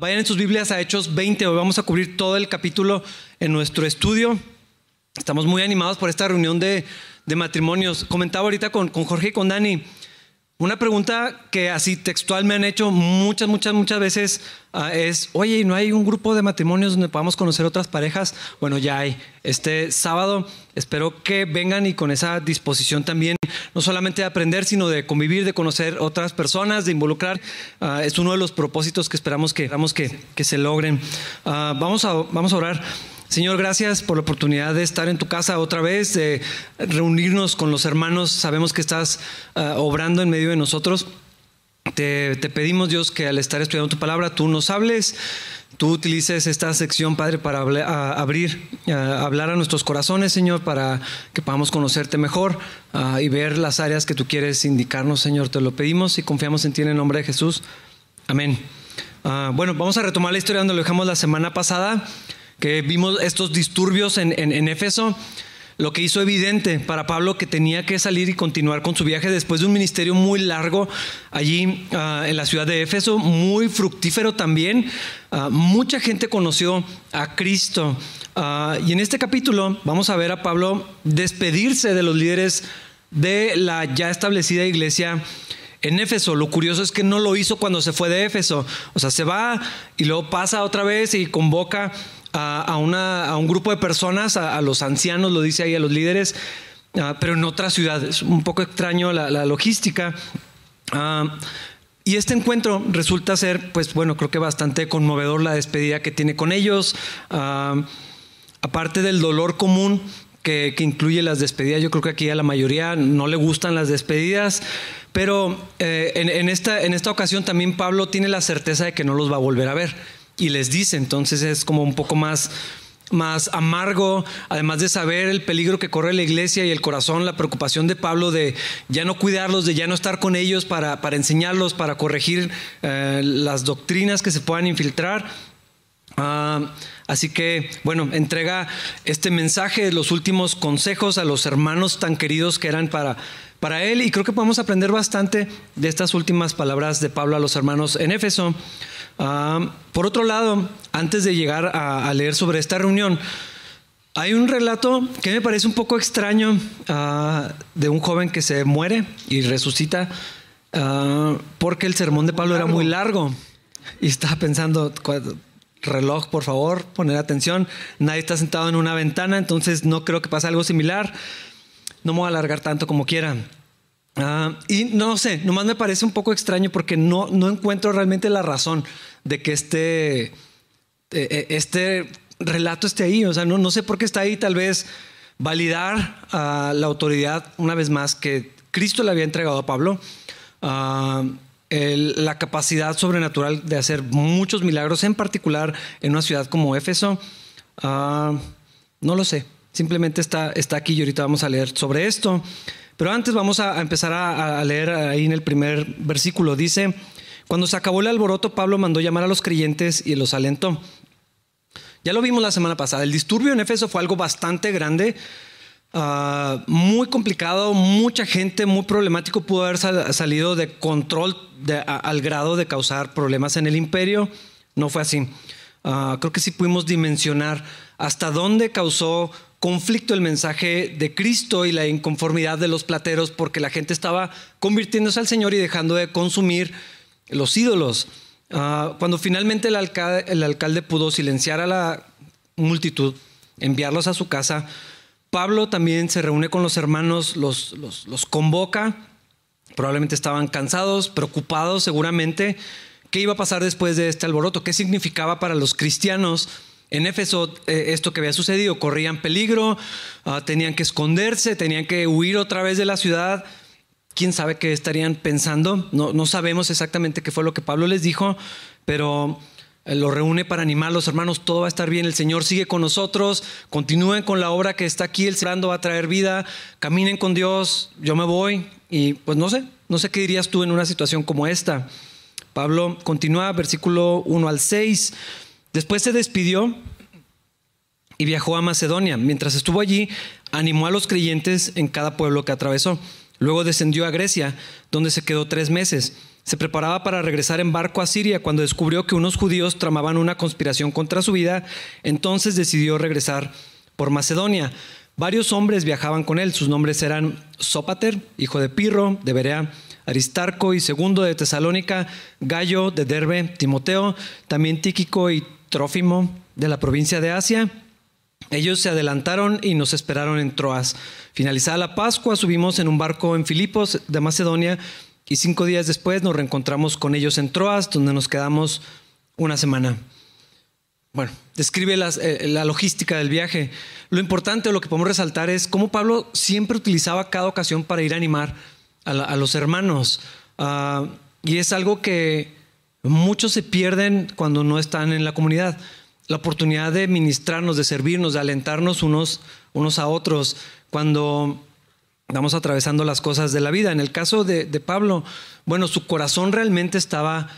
Vayan en sus Biblias a Hechos 20, hoy vamos a cubrir todo el capítulo en nuestro estudio. Estamos muy animados por esta reunión de, matrimonios. Comentaba ahorita con, con Jorge y con Dani. Una pregunta que así textual me han hecho muchas, muchas, muchas veces ah, es, oye, ¿no hay un grupo de matrimonios donde podamos conocer otras parejas? Bueno, ya hay. Este sábado espero que vengan y con esa disposición también, no solamente de aprender, sino de convivir, de conocer otras personas, de involucrar. Ah, es uno de los propósitos que esperamos que, que, que se logren. Ah, vamos, a, vamos a orar. Señor, gracias por la oportunidad de estar en tu casa otra vez, de reunirnos con los hermanos. Sabemos que estás ah, obrando en medio de nosotros. Te, pedimos, Dios, que al estar estudiando tu palabra, tú nos hables, tú utilices esta sección, Padre, para abrir, hablar a nuestros corazones, Señor, para que podamos conocerte mejor ah, y ver las áreas que tú quieres indicarnos, Señor. Te lo pedimos y confiamos en ti en el nombre de Jesús. Amén. Ah, bueno, vamos a retomar la historia donde lo dejamos la semana pasada que vimos estos disturbios en, en, Éfeso, lo que hizo evidente para Pablo que tenía que salir y continuar con su viaje después de un ministerio muy largo allí ah, en la ciudad de Éfeso, muy fructífero también. Ah, mucha gente conoció a Cristo. Ah, y en este capítulo vamos a ver a Pablo despedirse de los líderes de la ya establecida iglesia en Éfeso. Lo curioso es que no lo hizo cuando se fue de Éfeso. O sea, se va y luego pasa otra vez y convoca a, una, a un grupo de personas, a, los ancianos, lo dice ahí, a los líderes, ah, pero en otra ciudad. Es un poco extraño la, logística. Ah, y este encuentro resulta ser, pues bueno, creo que bastante conmovedor la despedida que tiene con ellos. Ah, aparte del dolor común que, incluye las despedidas, yo creo que aquí a la mayoría no le gustan las despedidas, pero eh, en, esta, en esta ocasión también Pablo tiene la certeza de que no los va a volver a ver y les dice, entonces es como un poco más más amargo, además de saber el peligro que corre la iglesia y el corazón, la preocupación de Pablo de ya no cuidarlos, de ya no estar con ellos para, para enseñarlos, para corregir eh, las doctrinas que se puedan infiltrar. Ah, así que, bueno, entrega este mensaje, los últimos consejos a los hermanos tan queridos que eran para, para él y creo que podemos aprender bastante de estas últimas palabras de Pablo a los hermanos en Éfeso. Ah, por otro lado, antes de llegar a, leer sobre esta reunión, hay un relato que me parece un poco extraño ah, de un joven que se muere y resucita ah, porque el sermón de Pablo era muy largo. Y estaba pensando, reloj, por favor, poner atención. Nadie está sentado en una ventana, entonces no creo que pase algo similar. No me voy a alargar tanto como quieran. Ah, y no sé, nomás me parece un poco extraño porque no, no encuentro realmente la razón de que este, eh, eh, este relato esté ahí. O sea, no, no sé por qué está ahí. Tal vez validar la autoridad una vez más que Cristo le había entregado a Pablo. Ah, la capacidad sobrenatural de hacer muchos milagros, en particular en una ciudad como Éfeso. Ah, no lo sé. Simplemente está, está aquí y ahorita vamos a leer sobre esto. Pero antes vamos a, empezar a, leer ahí en el primer versículo. Dice, cuando se acabó el alboroto, Pablo mandó llamar a los creyentes y los alentó. Ya lo vimos la semana pasada. El disturbio en Éfeso fue algo bastante grande, ah, muy complicado, mucha gente, muy problemático. Pudo haber salido de control al grado de causar problemas en el imperio. No fue así. Ah, creo que sí pudimos dimensionar hasta dónde causó conflicto el mensaje de Cristo y la inconformidad de los plateros porque la gente estaba convirtiéndose al Señor y dejando de consumir los ídolos. Ah, cuando finalmente el alcalde, pudo silenciar a la multitud, enviarlos a su casa, Pablo también se reúne con los hermanos, los, los convoca, probablemente estaban cansados, preocupados seguramente. ¿Qué iba a pasar después de este alboroto? ¿Qué significaba para los cristianos? En Éfeso, eh, esto que había sucedido, corrían peligro, ah, tenían que esconderse, tenían que huir otra vez de la ciudad. ¿Quién sabe qué estarían pensando? No, no sabemos exactamente qué fue lo que Pablo les dijo, pero eh, lo reúne para animar a los hermanos, todo va a estar bien, el Señor sigue con nosotros, continúen con la obra que está aquí, el cerrando va a traer vida, caminen con Dios, yo me voy y pues no sé, no sé qué dirías tú en una situación como esta. Pablo continúa, versículo 1 al 6. Después se despidió y viajó a Macedonia. Mientras estuvo allí, animó a los creyentes en cada pueblo que atravesó. Luego descendió a Grecia, donde se quedó tres meses. se preparaba para regresar en barco a Siria cuando descubrió que unos judíos tramaban una conspiración contra su vida, entonces decidió regresar por Macedonia. Varios hombres viajaban con él, sus nombres eran Sópater, hijo de Pirro, de Berea, Aristarco y segundo de Tesalónica, Gallo de Derbe, Timoteo, también Tíquico y Trófimo de la provincia de Asia. Ellos se adelantaron y nos esperaron en Troas. Finalizada la Pascua, subimos en un barco en Filipos de Macedonia y cinco días después nos reencontramos con ellos en Troas, donde nos quedamos una semana. Bueno, describe eh, la logística del viaje. Lo importante, lo que podemos resaltar es cómo Pablo siempre utilizaba cada ocasión para ir a animar a, los hermanos. Ah, y es algo que muchos se pierden cuando no están en la comunidad. La oportunidad de ministrarnos, de servirnos, de alentarnos unos, unos a otros cuando vamos atravesando las cosas de la vida. En el caso de, Pablo, bueno, su corazón realmente estaba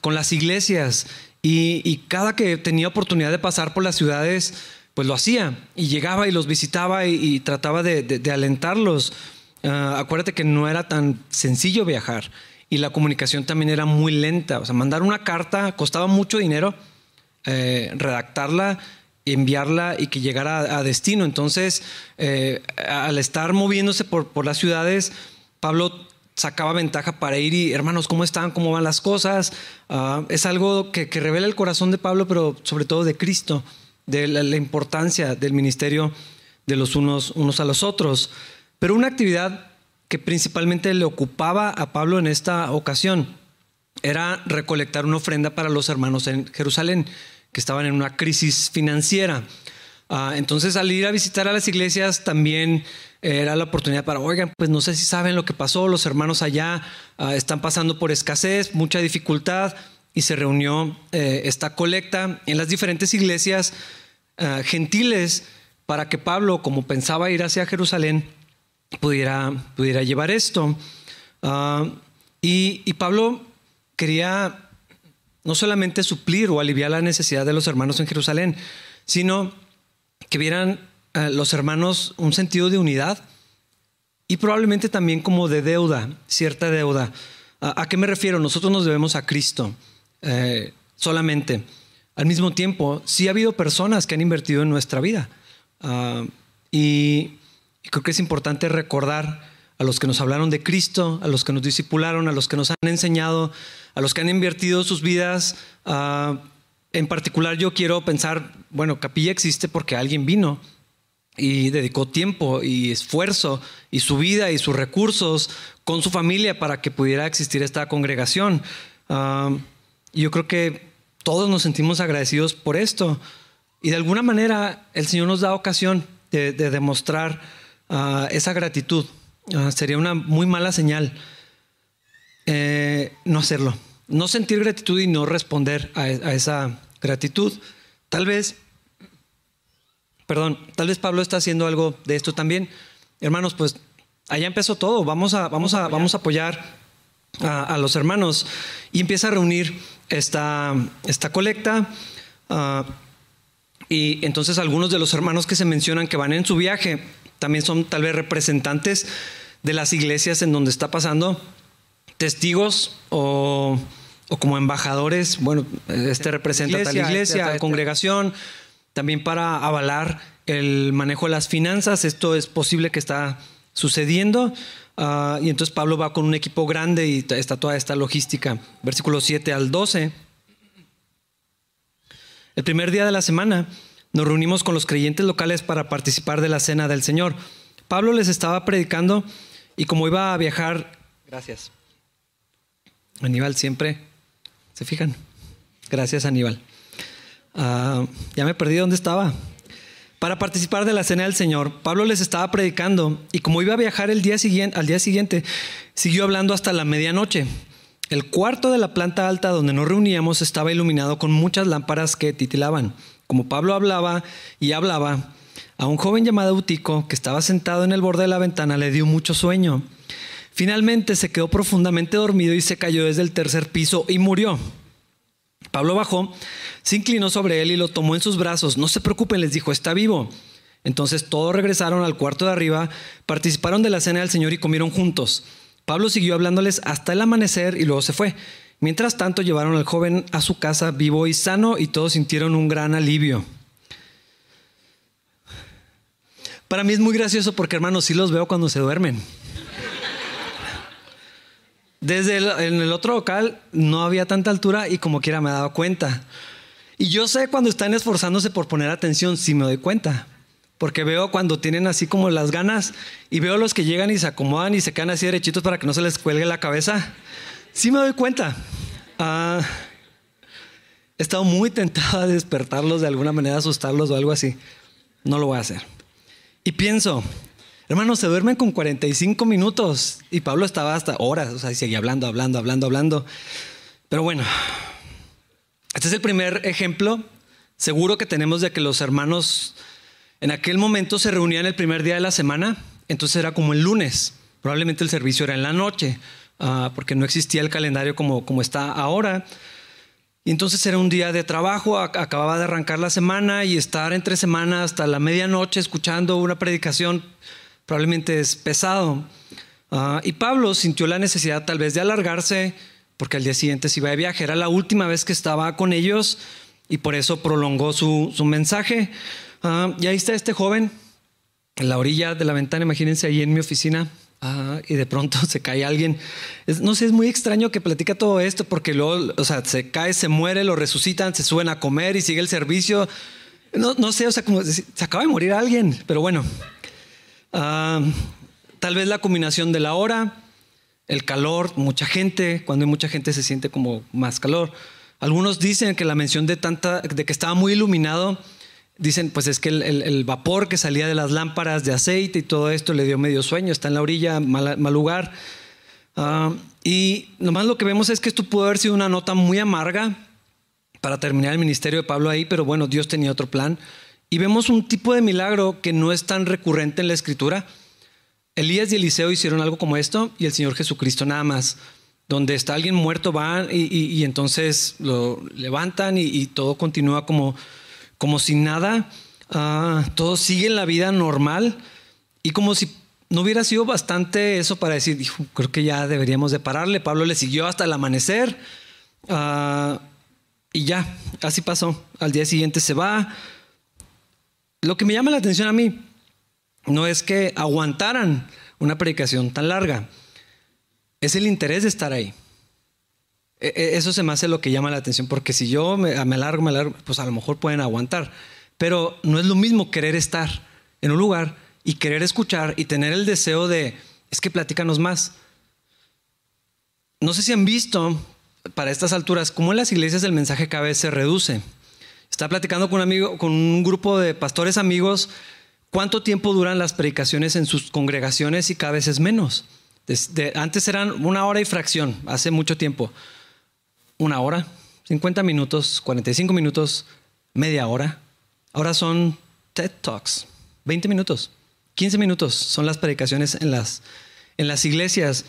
con las iglesias y, cada que tenía oportunidad de pasar por las ciudades, pues lo hacía y llegaba y los visitaba y, trataba de, alentarlos. Ah, acuérdate que no era tan sencillo viajar y la comunicación también era muy lenta. O sea, mandar una carta costaba mucho dinero, eh, redactarla, enviarla y que llegara a, destino. Entonces, eh, al estar moviéndose por, por las ciudades, Pablo sacaba ventaja para ir y, hermanos, ¿cómo están? ¿Cómo van las cosas? Ah, es algo que, revela el corazón de Pablo, pero sobre todo de Cristo, de la, la, importancia del ministerio de los unos, unos a los otros. Pero una actividad que principalmente le ocupaba a Pablo en esta ocasión era recolectar una ofrenda para los hermanos en Jerusalén, que estaban en una crisis financiera. Ah, entonces, al ir a visitar a las iglesias, también era la oportunidad para, oigan, pues no sé si saben lo que pasó, los hermanos allá ah, están pasando por escasez, mucha dificultad, y se reunió eh, esta colecta en las diferentes iglesias ah, gentiles para que Pablo, como pensaba ir hacia Jerusalén, pudiera, pudiera llevar esto. Ah, y, Pablo quería no solamente suplir o aliviar la necesidad de los hermanos en Jerusalén, sino que vieran eh, los hermanos un sentido de unidad y probablemente también como de deuda, cierta deuda. ¿A, qué me refiero? Nosotros nos debemos a Cristo eh, solamente. Al mismo tiempo, sí ha habido personas que han invertido en nuestra vida. Ah, y creo que es importante recordar a los que nos hablaron de Cristo, a los que nos discipularon, a los que nos han enseñado, a los que han invertido sus vidas. Ah, en particular yo quiero pensar, bueno, Capilla existe porque alguien vino y dedicó tiempo y esfuerzo y su vida y sus recursos con su familia para que pudiera existir esta congregación. Y yo creo que todos nos sentimos agradecidos por esto. Y de alguna manera el Señor nos da ocasión de demostrar Ah, esa gratitud. Ah, sería una muy mala señal eh, no hacerlo. No sentir gratitud y no responder a, esa gratitud. Tal vez, perdón, tal vez Pablo está haciendo algo de esto también. Hermanos, pues allá empezó todo. Vamos a, vamos a, vamos a apoyar a, los hermanos y empieza a reunir esta, esta colecta. Ah, y entonces algunos de los hermanos que se mencionan que van en su viaje también son tal vez representantes de las iglesias en donde está pasando, testigos o, como embajadores, bueno, este representa a la iglesia, la congregación, también para avalar el manejo de las finanzas, esto es posible que está sucediendo. Ah, y entonces Pablo va con un equipo grande y está toda esta logística. Versículo 7 al 12. El primer día de la semana nos reunimos con los creyentes locales para participar de la cena del Señor. Pablo les estaba predicando y como iba a viajar, gracias. Aníbal siempre, ¿se fijan? Gracias Aníbal. Ah, ya me perdí dónde estaba. Para participar de la cena del Señor, Pablo les estaba predicando y como iba a viajar el día siguiente, al día siguiente, siguió hablando hasta la medianoche. El cuarto de la planta alta donde nos reuníamos estaba iluminado con muchas lámparas que titilaban. Como Pablo hablaba y hablaba, a un joven llamado Eutico, que estaba sentado en el borde de la ventana, le dio mucho sueño. Finalmente se quedó profundamente dormido y se cayó desde el tercer piso y murió. Pablo bajó, se inclinó sobre él y lo tomó en sus brazos. No se preocupen, les dijo, está vivo. Entonces todos regresaron al cuarto de arriba, participaron de la cena del Señor y comieron juntos. Pablo siguió hablándoles hasta el amanecer y luego se fue. Mientras tanto, llevaron al joven a su casa vivo y sano y todos sintieron un gran alivio. Para mí es muy gracioso porque, hermanos, sí los veo cuando se duermen. Desde el, en el otro local no había tanta altura y como quiera me he dado cuenta. Y yo sé cuando están esforzándose por poner atención, sí me doy cuenta. Porque veo cuando tienen así como las ganas y veo los que llegan y se acomodan y se quedan así derechitos para que no se les cuelgue la cabeza. Sí me doy cuenta. Ah, he estado muy tentado a despertarlos de alguna manera, asustarlos o algo así. No lo voy a hacer. Y pienso, hermanos, se duermen con 45 minutos y Pablo estaba hasta horas, o sea, seguía hablando, hablando, hablando, hablando. Pero bueno, este es el primer ejemplo seguro que tenemos de que los hermanos en aquel momento se reunían el primer día de la semana, entonces era como el lunes, probablemente el servicio era en la noche, uh, porque no existía el calendario como, como está ahora. Y entonces era un día de trabajo, acababa de arrancar la semana y estar entre semanas hasta la medianoche escuchando una predicación probablemente es pesado. Uh, y Pablo sintió la necesidad tal vez de alargarse porque al día siguiente se iba de viaje. Era la última vez que estaba con ellos y por eso prolongó su, su mensaje. Uh, y ahí está este joven en la orilla de la ventana, imagínense ahí en mi oficina, Y de pronto se cae alguien. no sé, es muy extraño que platica todo esto porque luego, o sea, se cae, se muere, lo resucitan, se suben a comer y sigue el servicio. No, no sé, o sea, como se acaba de morir alguien, pero bueno. Ah, tal vez la combinación de la hora, el calor, mucha gente, cuando hay mucha gente se siente como más calor. Algunos dicen que la mención de tanta, de que estaba muy iluminado, Dicen, pues es que el, vapor que salía de las lámparas de aceite y todo esto le dio medio sueño, está en la orilla, mal, lugar. Uh, y nomás lo que vemos es que esto pudo haber sido una nota muy amarga para terminar el ministerio de Pablo ahí, pero bueno, Dios tenía otro plan. Y vemos un tipo de milagro que no es tan recurrente en la escritura. Elías y Eliseo hicieron algo como esto y el Señor Jesucristo nada más. Donde está alguien muerto, van y, entonces lo levantan y todo continúa como, como si nada, uh, todo sigue en la vida normal y como si no hubiera sido bastante eso para decir, creo que ya deberíamos de pararle. Pablo le siguió hasta el amanecer ah, y ya, así pasó. Al día siguiente se va. Lo que me llama la atención a mí no es que aguantaran una predicación tan larga, es el interés de estar ahí. E, e, eso se me hace lo que llama la atención, porque si yo me, alargo, me alargo, pues a lo mejor pueden aguantar. Pero no es lo mismo querer estar en un lugar y querer escuchar y tener el deseo de, es que platícanos más. No sé si han visto para estas alturas cómo en las iglesias el mensaje cada vez se reduce. Está platicando con un amigo, con un grupo de pastores amigos, cuánto tiempo duran las predicaciones en sus congregaciones y cada vez es menos. antes eran una hora y fracción, hace mucho tiempo una hora, 50 minutos, 45 minutos, media hora. Ahora son TED Talks, 20 minutos, 15 minutos son las predicaciones en las, en las iglesias.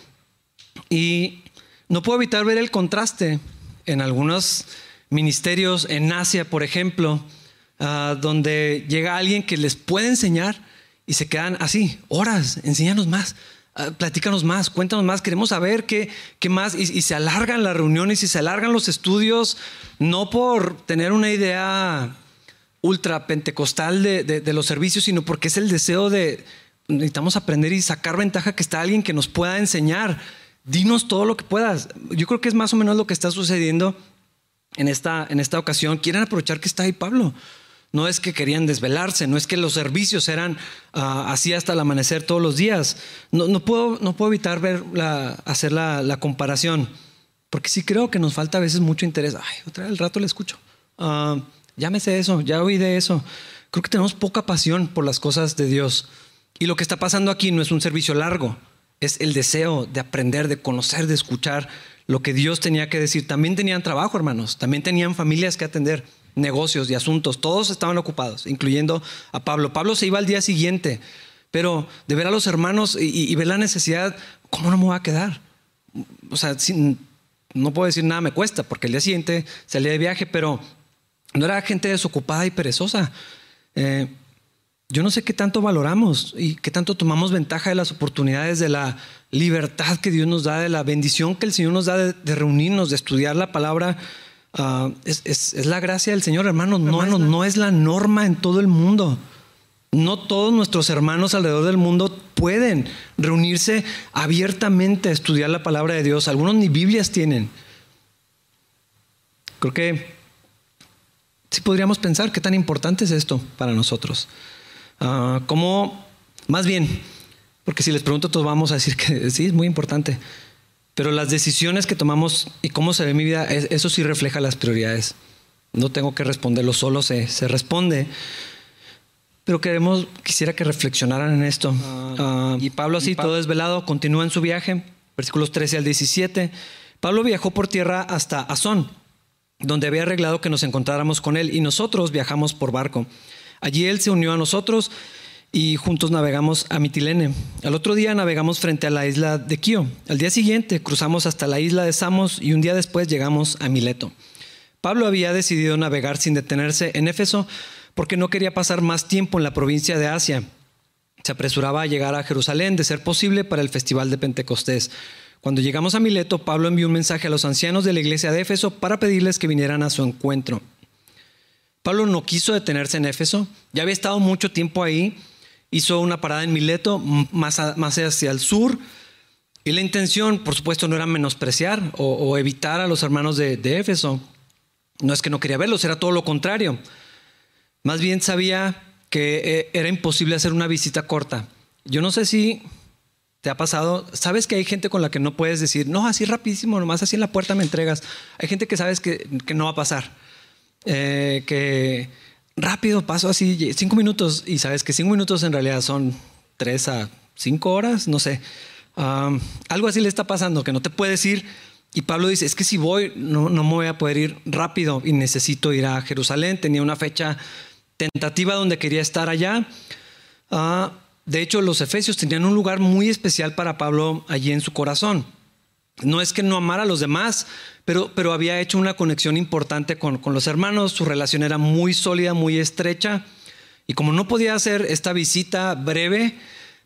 Y no puedo evitar ver el contraste en algunos ministerios en Asia, por ejemplo, ah, donde llega alguien que les puede enseñar y se quedan así, horas, enséñanos más. Ah, platícanos más, cuéntanos más, queremos saber qué, qué más. Y, se alargan las reuniones y se alargan los estudios, no por tener una idea ultra pentecostal de, de, los servicios, sino porque es el deseo de necesitamos aprender y sacar ventaja que está alguien que nos pueda enseñar. Dinos todo lo que puedas. Yo creo que es más o menos lo que está sucediendo en esta, en esta ocasión. Quieren aprovechar que está ahí Pablo. No es que querían desvelarse, no es que los servicios eran ah, así hasta el amanecer todos los días. No, puedo, no puedo evitar hacer la, comparación, porque sí creo que nos falta a veces mucho interés. Ay, otra vez el rato le escucho. Me sé eso, ya oí de eso. Creo que tenemos poca pasión por las cosas de Dios. Y lo que está pasando aquí no es un servicio largo, es el deseo de aprender, de conocer, de escuchar lo que Dios tenía que decir. También tenían trabajo, hermanos, también tenían familias que atender negocios y asuntos, todos estaban ocupados, incluyendo a Pablo. Pablo se iba al día siguiente, pero de ver a los hermanos y, ver la necesidad, ¿cómo no me voy a quedar? O sea, no puedo decir nada me cuesta, porque el día siguiente salía de viaje, pero no era gente desocupada y perezosa. Eh, yo no sé qué tanto valoramos y qué tanto tomamos ventaja de las oportunidades, de la libertad que Dios nos da, de la bendición que el Señor nos da de, reunirnos, de estudiar la palabra. Ah, es, la gracia del Señor, hermanos. No, no, no es la norma en todo el mundo. No todos nuestros hermanos alrededor del mundo pueden reunirse abiertamente a estudiar la palabra de Dios. Algunos ni Biblias tienen. Creo que sí podríamos pensar qué tan importante es esto para nosotros. Ah, ¿Cómo? Más bien, porque si les pregunto, todos vamos a decir que sí, es muy importante. Pero las decisiones que tomamos y cómo se ve mi vida, eso sí refleja las prioridades. No tengo que responderlo solo, se, se responde. Pero queremos, quisiera que reflexionaran en esto. Ah, ah, y Pablo así, todo desvelado, continúa en su viaje, versículos 13 al 17. Pablo viajó por tierra hasta Azón, donde había arreglado que nos encontráramos con él, y nosotros viajamos por barco. Allí él se unió a nosotros y juntos navegamos a Mitilene. Al otro día navegamos frente a la isla de Quío. Al día siguiente cruzamos hasta la isla de Samos y un día después llegamos a Mileto. Pablo había decidido navegar sin detenerse en Éfeso porque no quería pasar más tiempo en la provincia de Asia. Se apresuraba a llegar a Jerusalén, de ser posible, para el festival de Pentecostés. Cuando llegamos a Mileto, Pablo envió un mensaje a los ancianos de la iglesia de Éfeso para pedirles que vinieran a su encuentro. Pablo no quiso detenerse en Éfeso, ya había estado mucho tiempo ahí, hizo una parada en Mileto, más, más hacia el sur, y la intención, por supuesto, no era menospreciar o, evitar a los hermanos de, de, Éfeso. No es que no quería verlos, era todo lo contrario. Más bien sabía que eh, era imposible hacer una visita corta. Yo no sé si te ha pasado, sabes que hay gente con la que no puedes decir, no, así rapidísimo, nomás así en la puerta me entregas. Hay gente que sabes que, que no va a pasar. Eh, que rápido paso así cinco minutos y sabes que cinco minutos en realidad son tres a cinco horas, no sé. algo así le está pasando, que no te puedes ir. Y Pablo dice, es que si voy, no, no me voy a poder ir rápido y necesito ir a Jerusalén. Tenía una fecha tentativa donde quería estar allá. Ah, de hecho, los efesios tenían un lugar muy especial para Pablo allí en su corazón. No es que no amara a los demás, pero, pero había hecho una conexión importante con, los hermanos, su relación era muy sólida, muy estrecha, y como no podía hacer esta visita breve,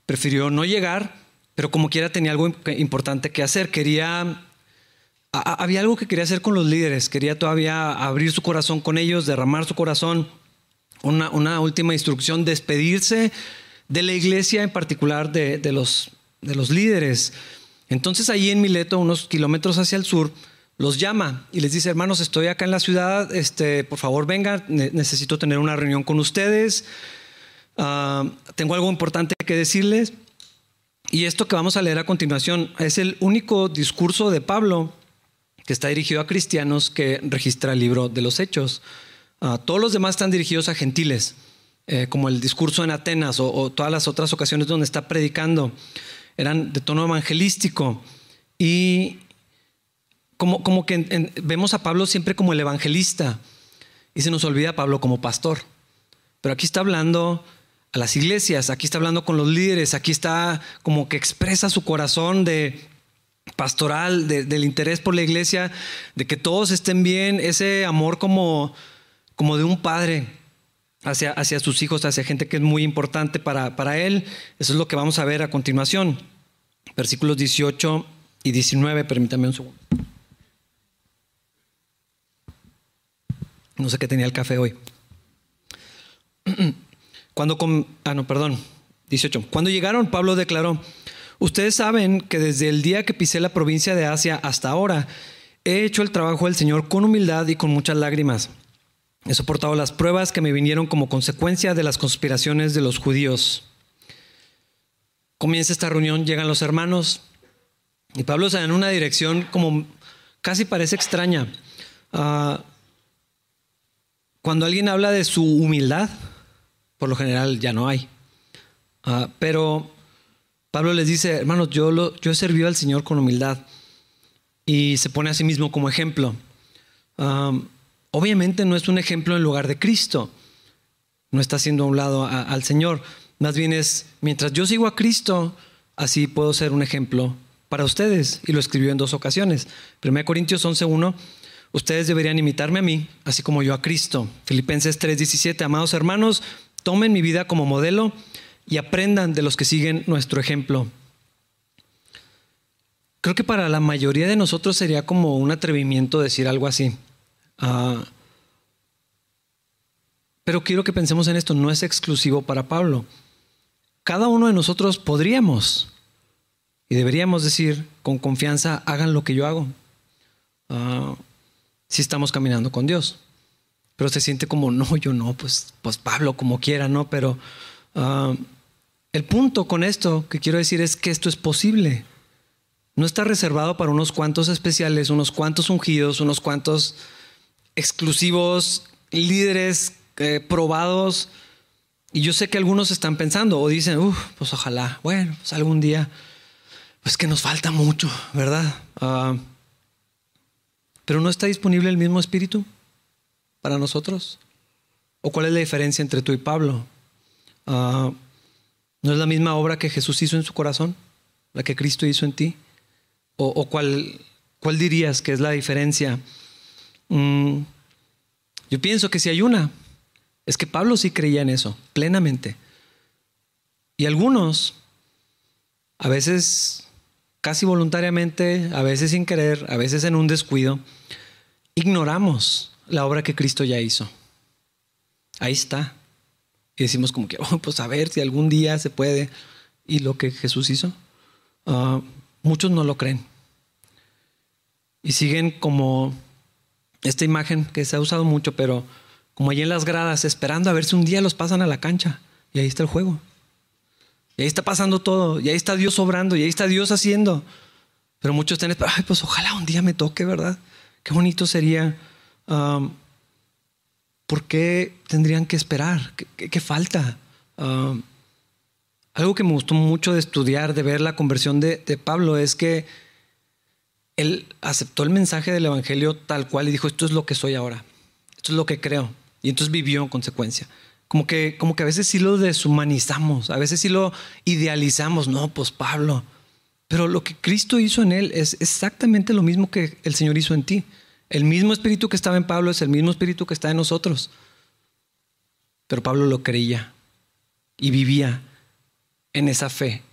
prefirió no llegar, pero como quiera tenía algo importante que hacer, quería... había algo que quería hacer con los líderes, quería todavía abrir su corazón con ellos, derramar su corazón, una, una última instrucción, despedirse de la iglesia en particular de, de, los, de los líderes. Entonces allí en Mileto, unos kilómetros hacia el sur, los llama y les dice, hermanos, estoy acá en la ciudad, este, por favor vengan, necesito tener una reunión con ustedes, ah, tengo algo importante que decirles. Y esto que vamos a leer a continuación es el único discurso de Pablo que está dirigido a cristianos que registra el libro de los Hechos. Ah, todos los demás están dirigidos a gentiles, eh, como el discurso en Atenas o todas las otras ocasiones donde está predicando eran de tono evangelístico. Y como, como que vemos a Pablo siempre como el evangelista y se nos olvida a Pablo como pastor. Pero aquí está hablando a las iglesias, aquí está hablando con los líderes, aquí está como que expresa su corazón de pastoral, del interés por la iglesia, de que todos estén bien, ese amor como, como de un padre hacia, hacia sus hijos, hacia gente que es muy importante para, para él. Eso es lo que vamos a ver a continuación. Versículos 18 y 19, permítame un segundo. No sé qué tenía el café hoy. Cuando, ah, no, perdón, 18. Cuando llegaron, Pablo declaró, ustedes saben que desde el día que pisé la provincia de Asia hasta ahora, he hecho el trabajo del Señor con humildad y con muchas lágrimas He soportado las pruebas que me vinieron como consecuencia de las conspiraciones de los judíos. Comienza esta reunión, llegan los hermanos y Pablo se da en una dirección como casi parece extraña. Ah, cuando alguien habla de su humildad, por lo general ya no hay. Ah, pero Pablo les dice, hermanos, yo, lo, he servido al Señor con humildad y se pone a sí mismo como ejemplo. Ah, obviamente no es un ejemplo en lugar de Cristo. No está haciendo a un lado al Señor. Más bien es, mientras yo sigo a Cristo, así puedo ser un ejemplo para ustedes. Y lo escribió en dos ocasiones. 1 Corintios 11.1, ustedes deberían imitarme a mí, así como yo a Cristo. Filipenses 3.17, amados hermanos, tomen mi vida como modelo y aprendan de los que siguen nuestro ejemplo. Creo que para la mayoría de nosotros sería como un atrevimiento decir algo así. Ah, pero quiero que pensemos en esto, no es exclusivo para Pablo. Cada uno de nosotros podríamos y deberíamos decir con confianza, hagan lo que yo hago. Ah, si estamos caminando con Dios. Pero se siente como, no, yo no, pues, pues Pablo como quiera, ¿no? Pero ah, el punto con esto que quiero decir es que esto es posible. No está reservado para unos cuantos especiales, unos cuantos ungidos, unos cuantos exclusivos, líderes eh, probados. Y yo sé que algunos están pensando o dicen, uff, pues ojalá, bueno, pues algún día, pues que nos falta mucho, ¿verdad? Ah, pero no está disponible el mismo espíritu para nosotros. ¿O cuál es la diferencia entre tú y Pablo? Ah, ¿No es la misma obra que Jesús hizo en su corazón? ¿La que Cristo hizo en ti? ¿O, cuál, cuál, dirías que es la diferencia? Mm, yo pienso que si hay una, es que Pablo sí creía en eso, plenamente. Y algunos, a veces casi voluntariamente, a veces sin querer, a veces en un descuido, ignoramos la obra que Cristo ya hizo. Ahí está. Y decimos como que, oh, pues a ver si algún día se puede. Y lo que Jesús hizo, ah, muchos no lo creen. Y siguen como esta imagen que se ha usado mucho, pero como allí en las gradas, esperando a ver si un día los pasan a la cancha. Y ahí está el juego. Y ahí está pasando todo. Y ahí está Dios obrando. Y ahí está Dios haciendo. Pero muchos están ay, pues ojalá un día me toque, ¿verdad? Qué bonito sería. ¿Por qué tendrían que esperar? ¿Qué, falta? algo que me gustó mucho de estudiar, de ver la conversión de, de Pablo, es que él aceptó el mensaje del Evangelio tal cual y dijo, esto es lo que soy ahora. Esto es lo que creo. Y entonces vivió en consecuencia. Como que, como que a veces sí lo deshumanizamos, a veces sí lo idealizamos. No, pues Pablo. Pero lo que Cristo hizo en él es exactamente lo mismo que el Señor hizo en ti. El mismo espíritu que estaba en Pablo es el mismo espíritu que está en nosotros. Pero Pablo lo creía y vivía en esa fe.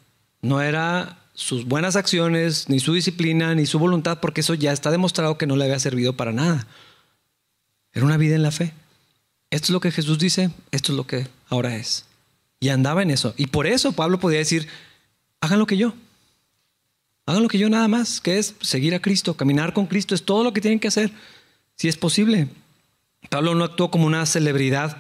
No era sus buenas acciones, ni su disciplina, ni su voluntad, porque eso ya está demostrado que no le había servido para nada. Era una vida en la fe. Esto es lo que Jesús dice, esto es lo que ahora es. Y andaba en eso. Y por eso Pablo podía decir, hagan lo que yo. Hagan lo que yo nada más, que es seguir a Cristo, caminar con Cristo, es todo lo que tienen que hacer, si es posible. Pablo no actuó como una celebridad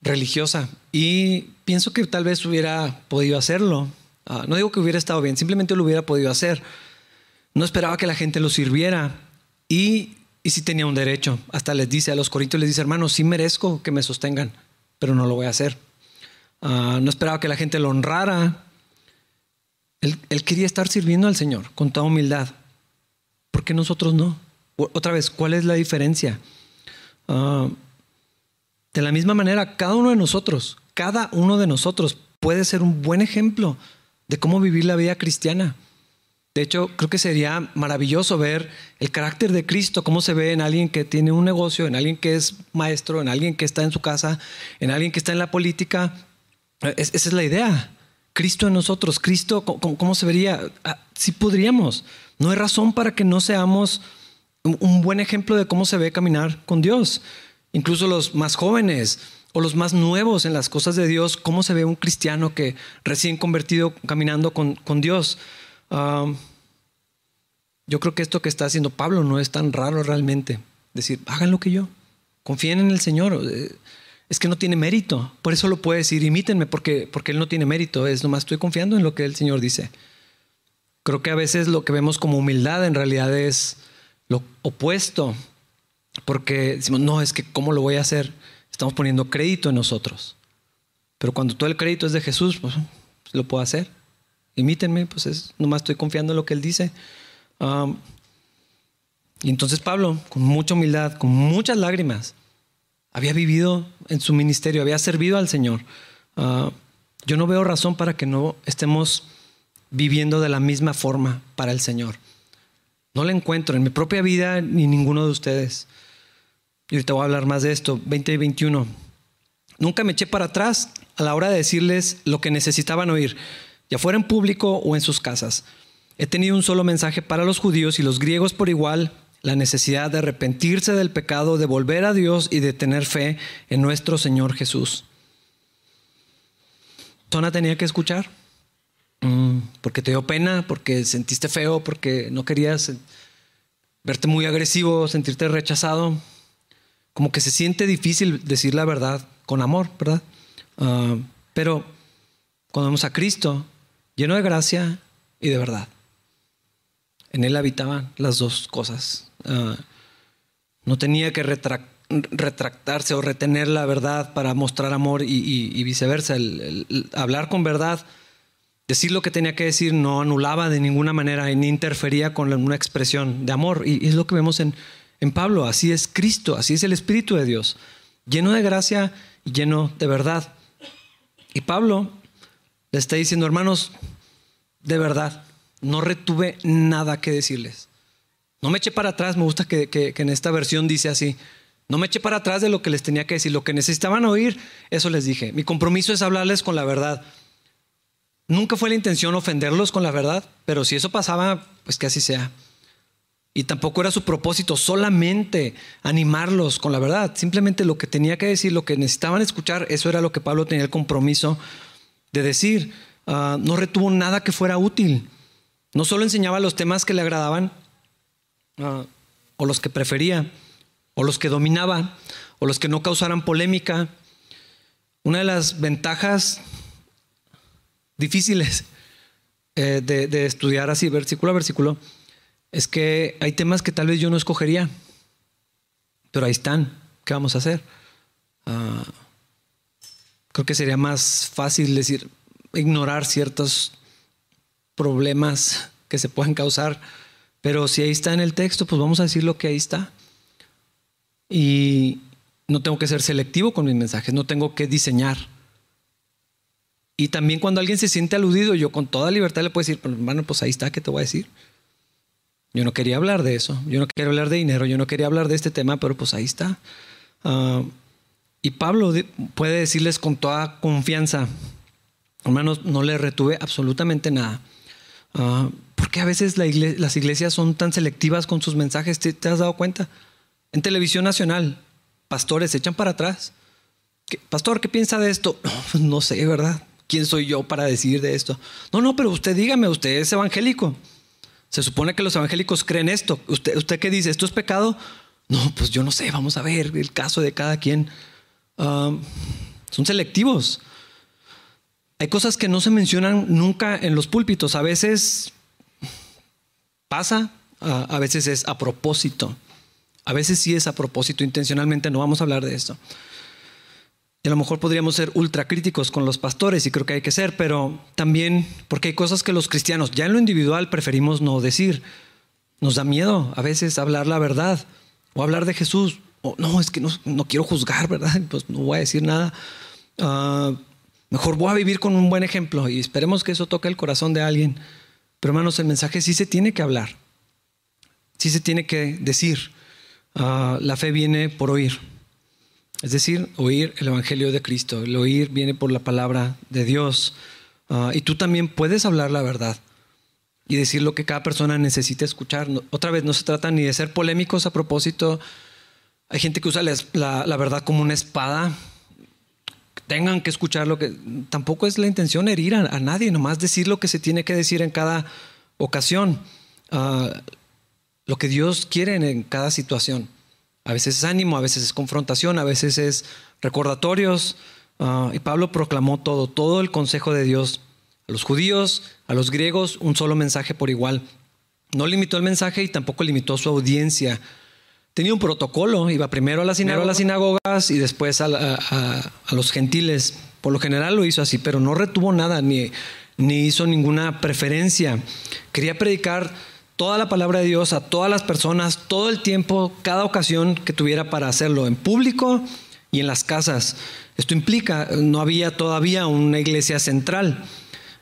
religiosa y pienso que tal vez hubiera podido hacerlo. Ah, no digo que hubiera estado bien, simplemente lo hubiera podido hacer. No esperaba que la gente lo sirviera y y sí tenía un derecho. Hasta les dice a los corintios, les dice, hermanos, sí merezco que me sostengan, pero no lo voy a hacer. Ah, no esperaba que la gente lo honrara. Él, quería estar sirviendo al Señor con toda humildad. ¿Por qué nosotros no? Otra vez, ¿cuál es la diferencia? Ah, de la misma manera, cada uno de nosotros, cada uno de nosotros puede ser un buen ejemplo de cómo vivir la vida cristiana. De hecho, creo que sería maravilloso ver el carácter de Cristo, cómo se ve en alguien que tiene un negocio, en alguien que es maestro, en alguien que está en su casa, en alguien que está en la política. esa es la idea. Cristo en nosotros, Cristo, ¿cómo, se vería? Ah, sí podríamos. No hay razón para que no seamos un buen ejemplo de cómo se ve caminar con Dios. Incluso los más jóvenes o los más nuevos en las cosas de Dios, cómo se ve un cristiano que recién convertido caminando con, Dios yo creo que esto que está haciendo Pablo no es tan raro realmente. Decir, hagan lo que yo, confíen en el Señor. Eh, es que no tiene mérito. Por eso lo puede decir, imítenme, porque, porque Él no tiene mérito. Es nomás estoy confiando en lo que el Señor dice. Creo que a veces lo que vemos como humildad en realidad es lo opuesto. Porque decimos, no, es que ¿cómo lo voy a hacer? Estamos poniendo crédito en nosotros. Pero cuando todo el crédito es de Jesús, pues lo puedo hacer imítenme, pues es, nomás estoy confiando en lo que él dice. y entonces Pablo, con mucha humildad, con muchas lágrimas, había vivido en su ministerio, había servido al Señor. Ah, yo no veo razón para que no estemos viviendo de la misma forma para el Señor. No le encuentro en mi propia vida ni ninguno de ustedes. Y ahorita voy a hablar más de esto. 20 y 21. Nunca me eché para atrás a la hora de decirles lo que necesitaban oír, ya fuera en público o en sus casas. He tenido un solo mensaje para los judíos y los griegos por igual, la necesidad de arrepentirse del pecado, de volver a Dios y de tener fe en nuestro Señor Jesús. Tona tenía que escuchar mm, porque te dio pena, porque sentiste feo, porque no querías verte muy agresivo, sentirte rechazado. Como que se siente difícil decir la verdad con amor, ¿verdad? Ah, pero cuando vemos a Cristo lleno de gracia y de verdad, en Él habitaban las dos cosas. Ah, no tenía que retractarse o retener la verdad para mostrar amor y, viceversa. Hablar con verdad, decir lo que tenía que decir, no anulaba de ninguna manera ni interfería con una expresión de amor. Y, es lo que vemos en, en Pablo. Así es Cristo, así es el Espíritu de Dios, lleno de gracia y lleno de verdad. Y Pablo le está diciendo, hermanos, de verdad, no retuve nada que decirles. No me eché para atrás, me gusta que, en esta versión dice así. No me eché para atrás de lo que les tenía que decir. Lo que necesitaban oír, eso les dije. Mi compromiso es hablarles con la verdad. Nunca fue la intención ofenderlos con la verdad, pero si eso pasaba, pues que así sea. Y tampoco era su propósito solamente animarlos con la verdad. Simplemente lo que tenía que decir, lo que necesitaban escuchar, eso era lo que Pablo tenía el compromiso de decir. Ah, no retuvo nada que fuera útil. No solo enseñaba los temas que le agradaban, ah, o los que prefería, o los que dominaba, o los que no causaran polémica. Una de las ventajas difíciles eh, de estudiar así versículo a versículo es que hay temas que tal vez yo no escogería, pero ahí están. ¿Qué vamos a hacer? Ah, creo que sería más fácil decir, ignorar ciertos problemas que se pueden causar, pero si ahí está en el texto, pues vamos a decir lo que ahí está. Y no tengo que ser selectivo con mis mensajes, no tengo que diseñar. Y también cuando alguien se siente aludido, yo con toda libertad le puedo decir, hermano, pues ahí está, ¿qué te voy a decir? Yo no quería hablar de eso, yo no quería hablar de dinero, yo no quería hablar de este tema, pero pues ahí está. Ah, y Pablo puede decirles con toda confianza, hermanos, no le retuve absolutamente nada. Uh, ¿Por qué a veces las iglesias son tan selectivas con sus mensajes? ¿Te, has dado cuenta? En televisión nacional, pastores se echan para atrás. Pastor, ¿qué piensa de esto? No, pues no sé, ¿verdad? ¿Quién soy yo para decir de esto? No, no, pero usted dígame, usted es evangélico. Se supone que los evangélicos creen esto. ¿Usted, usted qué dice? ¿Esto es pecado? No, pues yo no sé, vamos a ver el caso de cada quien. Ah, son selectivos. Hay cosas que no se mencionan nunca en los púlpitos. A veces pasa, a veces es a propósito. A veces sí es a propósito, intencionalmente no vamos a hablar de esto. Y a lo mejor podríamos ser ultra críticos con los pastores y creo que hay que ser, pero también porque hay cosas que los cristianos ya en lo individual preferimos no decir. Nos da miedo a veces hablar la verdad o hablar de Jesús. O, no, es que no, quiero juzgar, ¿verdad? Pues no voy a decir nada. Ah, mejor voy a vivir con un buen ejemplo y esperemos que eso toque el corazón de alguien. Pero hermanos, el mensaje sí se tiene que hablar. Sí se tiene que decir. Ah, la fe viene por oír. Es decir, oír el Evangelio de Cristo. El oír viene por la palabra de Dios. Ah, y tú también puedes hablar la verdad y decir lo que cada persona necesita escuchar. otra vez, no se trata ni de ser polémicos a propósito. Hay gente que usa la, verdad como una espada. Tengan que escuchar lo que... Tampoco es la intención herir a, nadie, nomás decir lo que se tiene que decir en cada ocasión. Ah, lo que Dios quiere en cada situación. A veces es ánimo, a veces es confrontación, a veces es recordatorios. Ah, y Pablo proclamó todo, todo el consejo de Dios. A los judíos, a los griegos, un solo mensaje por igual. No limitó el mensaje y tampoco limitó su audiencia. Tenía un protocolo, iba primero a las, sinagogas y después a, a, los gentiles. Por lo general lo hizo así, pero no retuvo nada ni, ni hizo ninguna preferencia. Quería predicar toda la palabra de Dios a todas las personas, todo el tiempo, cada ocasión que tuviera para hacerlo, en público y en las casas. Esto implica, no había todavía una iglesia central.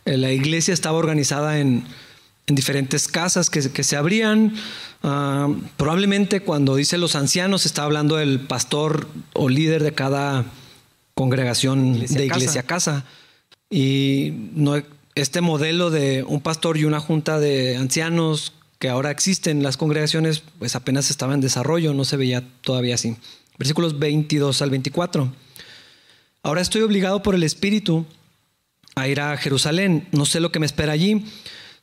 Eh, la iglesia estaba organizada en, diferentes casas que, se abrían. Ah, probablemente cuando dice los ancianos está hablando del pastor o líder de cada congregación de iglesia casa. Y no, este modelo de un pastor y una junta de ancianos que ahora existen, las congregaciones, pues apenas estaba en desarrollo, no se veía todavía así. Versículos 22 al 24. Ahora estoy obligado por el Espíritu a ir a Jerusalén. No sé lo que me espera allí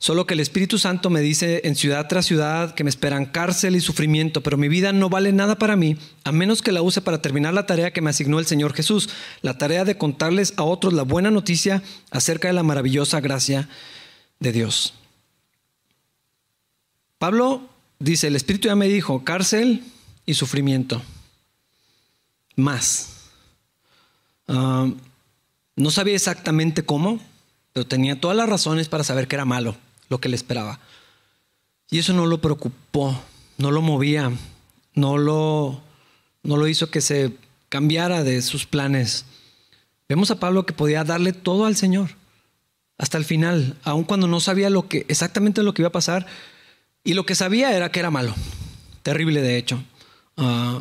Solo que el Espíritu Santo me dice en ciudad tras ciudad que me esperan cárcel y sufrimiento, pero mi vida no vale nada para mí, a menos que la use para terminar la tarea que me asignó el Señor Jesús, la tarea de contarles a otros la buena noticia acerca de la maravillosa gracia de Dios. Pablo dice, el Espíritu ya me dijo, cárcel y sufrimiento. Más. Ah, no sabía exactamente cómo, pero tenía todas las razones para saber que era malo lo que le esperaba. Y eso no lo preocupó, no lo movía, no lo, no lo hizo que se cambiara de sus planes. Vemos a Pablo que podía darle todo al Señor hasta el final, aun cuando no sabía lo que, exactamente lo que iba a pasar. Y lo que sabía era que era malo, terrible de hecho. Ah,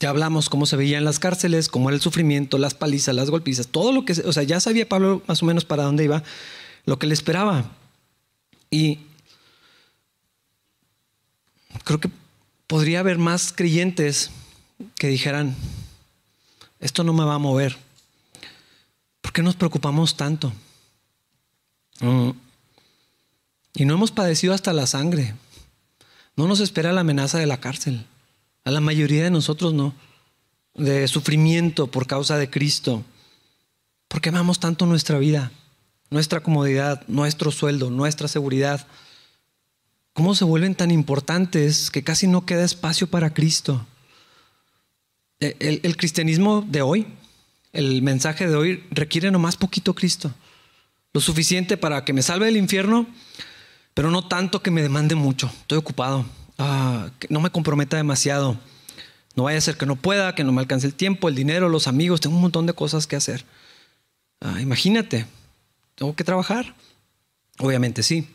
ya hablamos cómo se veía en las cárceles, cómo era el sufrimiento, las palizas, las golpizas, todo lo que, o sea, ya sabía Pablo más o menos para dónde iba, lo que le esperaba. Y creo que podría haber más creyentes que dijeran, esto no me va a mover. ¿Por qué nos preocupamos tanto? Mm. Y no hemos padecido hasta la sangre. No nos espera la amenaza de la cárcel. A la mayoría de nosotros no. De sufrimiento por causa de Cristo. ¿Por qué amamos tanto nuestra vida? nuestra comodidad, nuestro sueldo, nuestra seguridad, ¿cómo se vuelven tan importantes que casi no queda espacio para Cristo? E, el, cristianismo de hoy, el mensaje de hoy requiere nomás poquito Cristo, lo suficiente para que me salve del infierno, pero no tanto que me demande mucho, estoy ocupado, ah, que no me comprometa demasiado. No vaya a ser que no pueda, que no me alcance el tiempo, el dinero, los amigos, tengo un montón de cosas que hacer. Ah, imagínate, ¿Tengo que trabajar? Obviamente sí.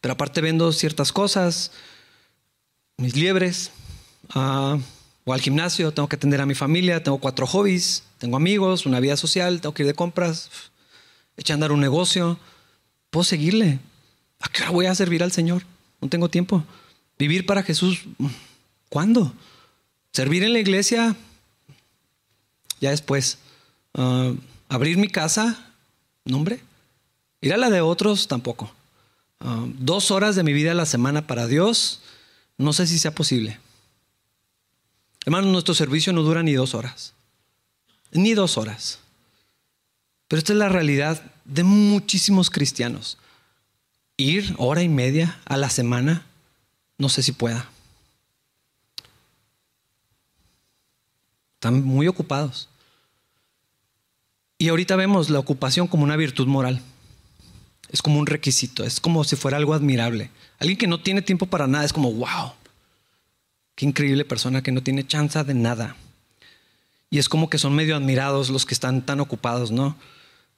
Pero aparte vendo ciertas cosas, mis liebres, uh, o al gimnasio, tengo que atender a mi familia, tengo cuatro hobbies, tengo amigos, una vida social, tengo que ir de compras, echar a andar un negocio. Puedo seguirle. ¿A qué hora voy a servir al Señor? No tengo tiempo. Vivir para Jesús, ¿cuándo? Servir en la iglesia, ya después. Ah, abrir mi casa, nombre. Ir a la de otros tampoco. Ah, dos horas de mi vida a la semana para Dios, no sé si sea posible. Hermanos, nuestro servicio no dura ni dos horas. Ni dos horas. Pero esta es la realidad de muchísimos cristianos. Ir hora y media a la semana, no sé si pueda. Están muy ocupados. Y ahorita vemos la ocupación como una virtud moral es como un requisito, es como si fuera algo admirable. Alguien que no tiene tiempo para nada es como, wow, qué increíble persona que no tiene chance de nada. Y es como que son medio admirados los que están tan ocupados, ¿no?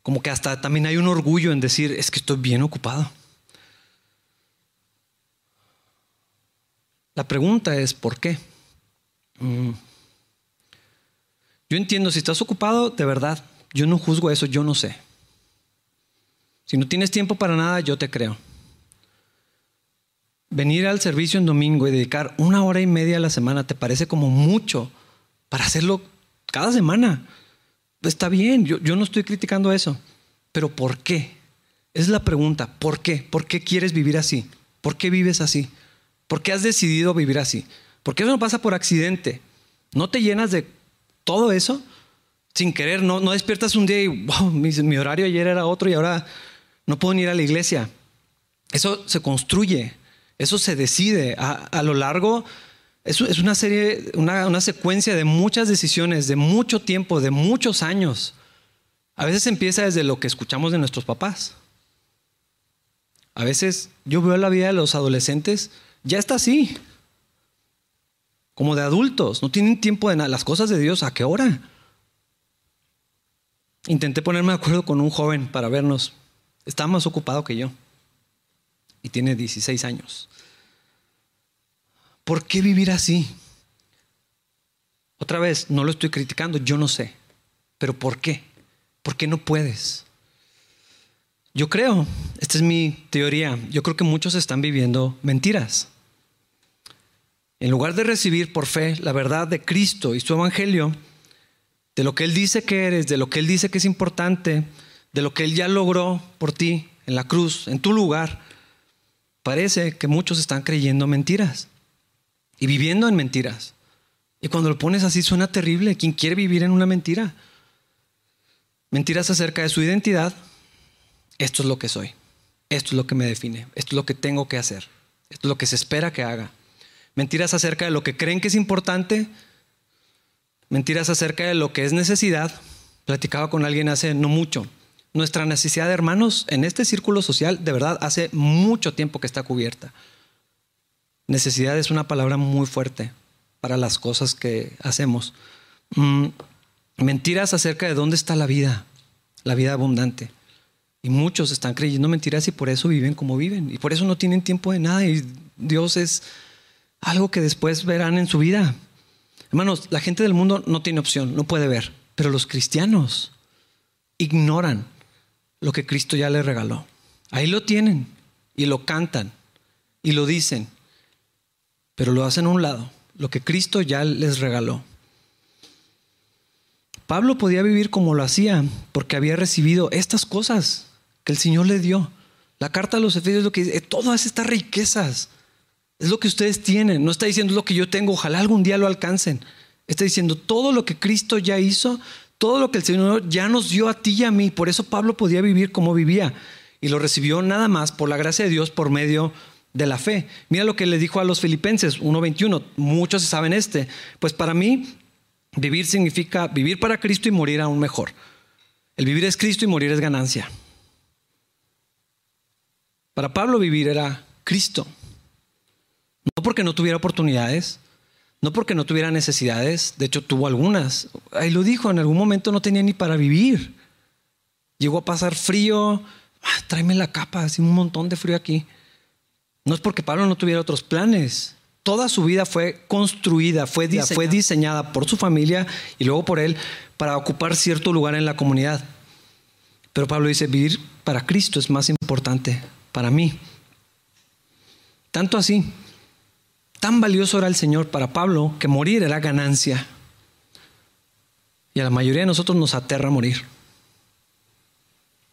Como que hasta también hay un orgullo en decir, es que estoy bien ocupado. La pregunta es, ¿por qué? Mm. Yo entiendo, si estás ocupado, de verdad, yo no juzgo eso, yo no sé. Si no tienes tiempo para nada, yo te creo. Venir al servicio en domingo y dedicar una hora y media a la semana te parece como mucho para hacerlo cada semana. Está bien, yo, no estoy criticando eso, pero ¿por qué? Es la pregunta, ¿por qué? ¿Por qué quieres vivir así? ¿Por qué vives así? ¿Por qué has decidido vivir así? Porque eso no pasa por accidente. No te llenas de todo eso sin querer, no, no despiertas un día y, wow, mi horario ayer era otro y ahora no puedo ir a la iglesia. Eso se construye, eso se decide a, lo largo. Es, es una serie, una, una secuencia de muchas decisiones, de mucho tiempo, de muchos años. A veces empieza desde lo que escuchamos de nuestros papás. A veces yo veo la vida de los adolescentes, ya está así. Como de adultos, no tienen tiempo de nada. Las cosas de Dios, ¿a qué hora? Intenté ponerme de acuerdo con un joven para vernos Está más ocupado que yo. Y tiene 16 años. ¿Por qué vivir así? Otra vez, no lo estoy criticando, yo no sé. pero ¿por qué? ¿Por qué no puedes? Yo creo, esta es mi teoría, yo creo que muchos están viviendo mentiras. En lugar de recibir por fe la verdad de Cristo y su evangelio, de lo que Él dice que eres, de lo que Él dice que es importante, de lo que Él ya logró por ti en la cruz, en tu lugar, parece que muchos están creyendo mentiras y viviendo en mentiras. Y cuando lo pones así suena terrible. ¿Quién quiere vivir en una mentira? Mentiras acerca de su identidad. Esto es lo que soy. Esto es lo que me define. Esto es lo que tengo que hacer. Esto es lo que se espera que haga. Mentiras acerca de lo que creen que es importante. Mentiras acerca de lo que es necesidad. Platicaba con alguien hace no mucho. Nuestra necesidad de hermanos en este círculo social de verdad hace mucho tiempo que está cubierta. Necesidad es una palabra muy fuerte para las cosas que hacemos. Mm, mentiras acerca de dónde está la vida, la vida abundante. Y muchos están creyendo mentiras y por eso viven como viven. Y por eso no tienen tiempo de nada. Y Dios es algo que después verán en su vida. Hermanos, la gente del mundo no tiene opción, no puede ver. Pero los cristianos ignoran lo que Cristo ya les regaló. Ahí lo tienen y lo cantan y lo dicen, pero lo hacen a un lado, lo que Cristo ya les regaló. Pablo podía vivir como lo hacía porque había recibido estas cosas que el Señor le dio. La carta a los Efesios es lo que dice, todas estas riquezas es lo que ustedes tienen. No está diciendo lo que yo tengo, ojalá algún día lo alcancen. Está diciendo todo lo que Cristo ya hizo, todo lo que el Señor ya nos dio a ti y a mí. Por eso Pablo podía vivir como vivía. Y lo recibió nada más por la gracia de Dios por medio de la fe. Mira lo que le dijo a los filipenses 1.21. Muchos saben este. Pues para mí, vivir significa vivir para Cristo y morir aún mejor. El vivir es Cristo y morir es ganancia. Para Pablo vivir era Cristo. No porque no tuviera oportunidades, no porque no tuviera necesidades, de hecho tuvo algunas. Ahí lo dijo, en algún momento no tenía ni para vivir. Llegó a pasar frío, ah, tráeme la capa, así un montón de frío aquí. No es porque Pablo no tuviera otros planes. Toda su vida fue construida, fue, diseñada. fue diseñada por su familia y luego por él para ocupar cierto lugar en la comunidad. Pero Pablo dice, vivir para Cristo es más importante para mí. Tanto así Tan valioso era el Señor para Pablo que morir era ganancia. Y a la mayoría de nosotros nos aterra morir.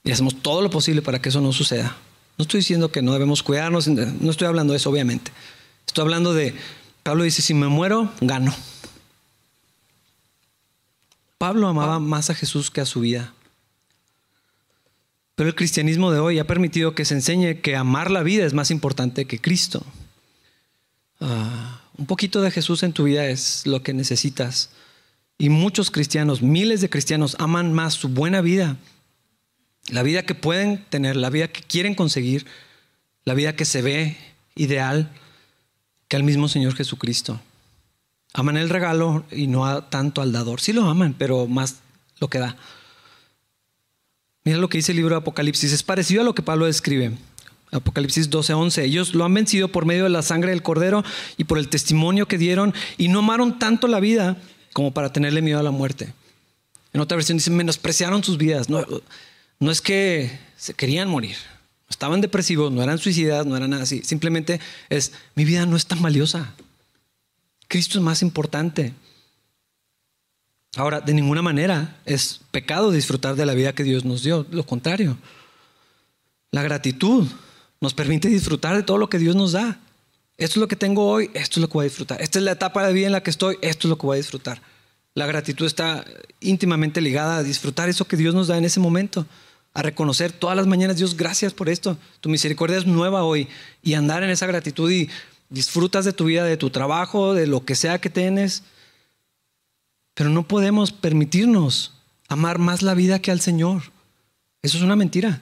Y hacemos todo lo posible para que eso no suceda. No estoy diciendo que no debemos cuidarnos, no estoy hablando de eso, obviamente. Estoy hablando de, Pablo dice, si me muero, gano. Pablo amaba más a Jesús que a su vida. Pero el cristianismo de hoy ha permitido que se enseñe que amar la vida es más importante que Cristo. Ah, un poquito de Jesús en tu vida es lo que necesitas. Y muchos cristianos, miles de cristianos, aman más su buena vida, la vida que pueden tener, la vida que quieren conseguir, la vida que se ve ideal, que al mismo Señor Jesucristo. Aman el regalo y no tanto al dador. Sí lo aman, pero más lo que da. Mira lo que dice el libro de Apocalipsis. Es parecido a lo que Pablo describe. Apocalipsis 12:11. Ellos lo han vencido por medio de la sangre del cordero y por el testimonio que dieron y no amaron tanto la vida como para tenerle miedo a la muerte. En otra versión dice, menospreciaron sus vidas. No, no es que se querían morir. Estaban depresivos, no eran suicidas, no eran nada así. Simplemente es, mi vida no es tan valiosa. Cristo es más importante. Ahora, de ninguna manera es pecado disfrutar de la vida que Dios nos dio. Lo contrario. La gratitud nos permite disfrutar de todo lo que Dios nos da. Esto es lo que tengo hoy, esto es lo que voy a disfrutar. Esta es la etapa de vida en la que estoy, esto es lo que voy a disfrutar. La gratitud está íntimamente ligada a disfrutar eso que Dios nos da en ese momento, a reconocer todas las mañanas, Dios, gracias por esto. Tu misericordia es nueva hoy y andar en esa gratitud y disfrutas de tu vida, de tu trabajo, de lo que sea que tienes. Pero no podemos permitirnos amar más la vida que al Señor. Eso es una mentira.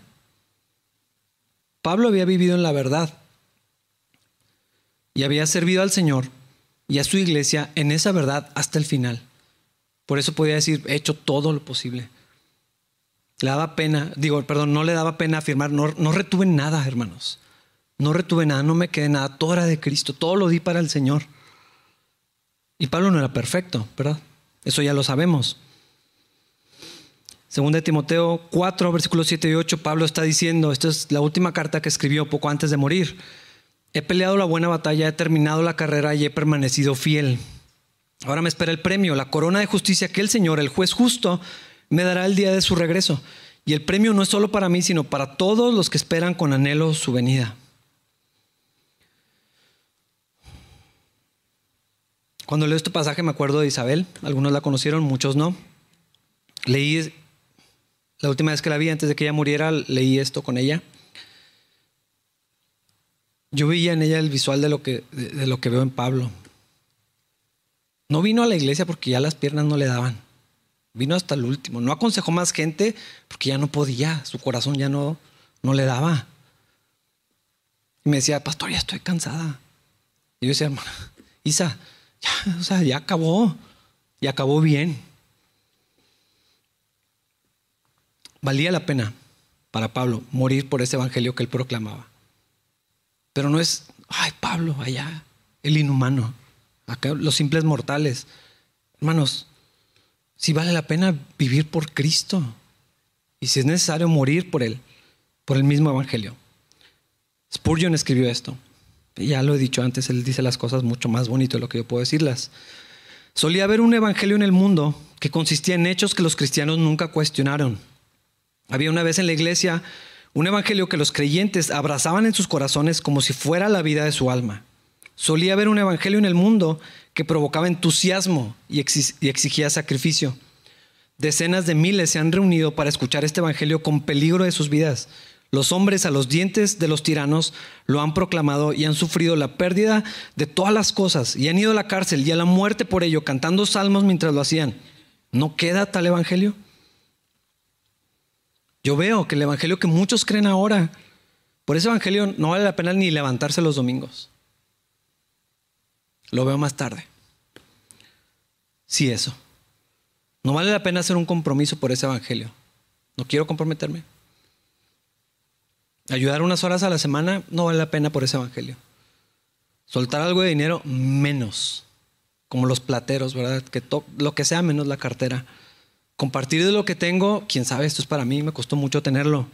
Pablo había vivido en la verdad y había servido al Señor y a su iglesia en esa verdad hasta el final. Por eso podía decir, he hecho todo lo posible. Le daba pena, digo, perdón, no le daba pena afirmar, no, no retuve nada, hermanos. No retuve nada, no me quedé nada, todo era de Cristo, todo lo di para el Señor. Y Pablo no era perfecto, ¿verdad? Eso ya lo sabemos. Según de Timoteo 4, versículos 7 y 8, Pablo está diciendo, esta es la última carta que escribió poco antes de morir. He peleado la buena batalla, he terminado la carrera y he permanecido fiel. Ahora me espera el premio, la corona de justicia que el Señor, el juez justo, me dará el día de su regreso. Y el premio no es solo para mí, sino para todos los que esperan con anhelo su venida. Cuando leo este pasaje me acuerdo de Isabel, algunos la conocieron, muchos no. Leí, la última vez que la vi, antes de que ella muriera, leí esto con ella. Yo veía en ella el visual de lo que, de lo que veo en Pablo. No vino a la iglesia porque ya las piernas no le daban. Vino hasta el último. No aconsejó más gente porque ya no podía. Su corazón ya no, no le daba. Y me decía, pastor, ya estoy cansada. Y yo decía, hermana, Isa, ya, o ya acabó. Y acabó bien. Valía la pena para Pablo morir por ese evangelio que él proclamaba. Pero no es, ay, Pablo, allá, el inhumano, acá los simples mortales. Hermanos, si vale la pena vivir por Cristo y si es necesario morir por Él, por el mismo Evangelio. Spurgeon escribió esto. ya lo he dicho antes, él dice las cosas mucho más bonito de lo que yo puedo decirlas. Solía haber un evangelio en el mundo que consistía en hechos que los cristianos nunca cuestionaron. Había una vez en la iglesia un evangelio que los creyentes abrazaban en sus corazones como si fuera la vida de su alma. Solía haber un evangelio en el mundo que provocaba entusiasmo y exigía sacrificio. Decenas de miles se han reunido para escuchar este Evangelio con peligro de sus vidas. Los hombres a los dientes de los tiranos lo han proclamado y han sufrido la pérdida de todas las cosas y han ido a la cárcel y a la muerte por ello, cantando salmos mientras lo hacían. ¿No queda tal Evangelio? Yo veo que el Evangelio que muchos creen ahora, por ese Evangelio no vale la pena ni levantarse los domingos. Lo veo más tarde. Sí, eso. No vale la pena hacer un compromiso por ese evangelio. No quiero comprometerme. Ayudar unas horas a la semana no vale la pena por ese evangelio. Soltar algo de dinero menos, como los plateros, ¿verdad? Que lo que sea menos la cartera. Compartir de lo que tengo, quién sabe, esto es para mí, me costó mucho tenerlo.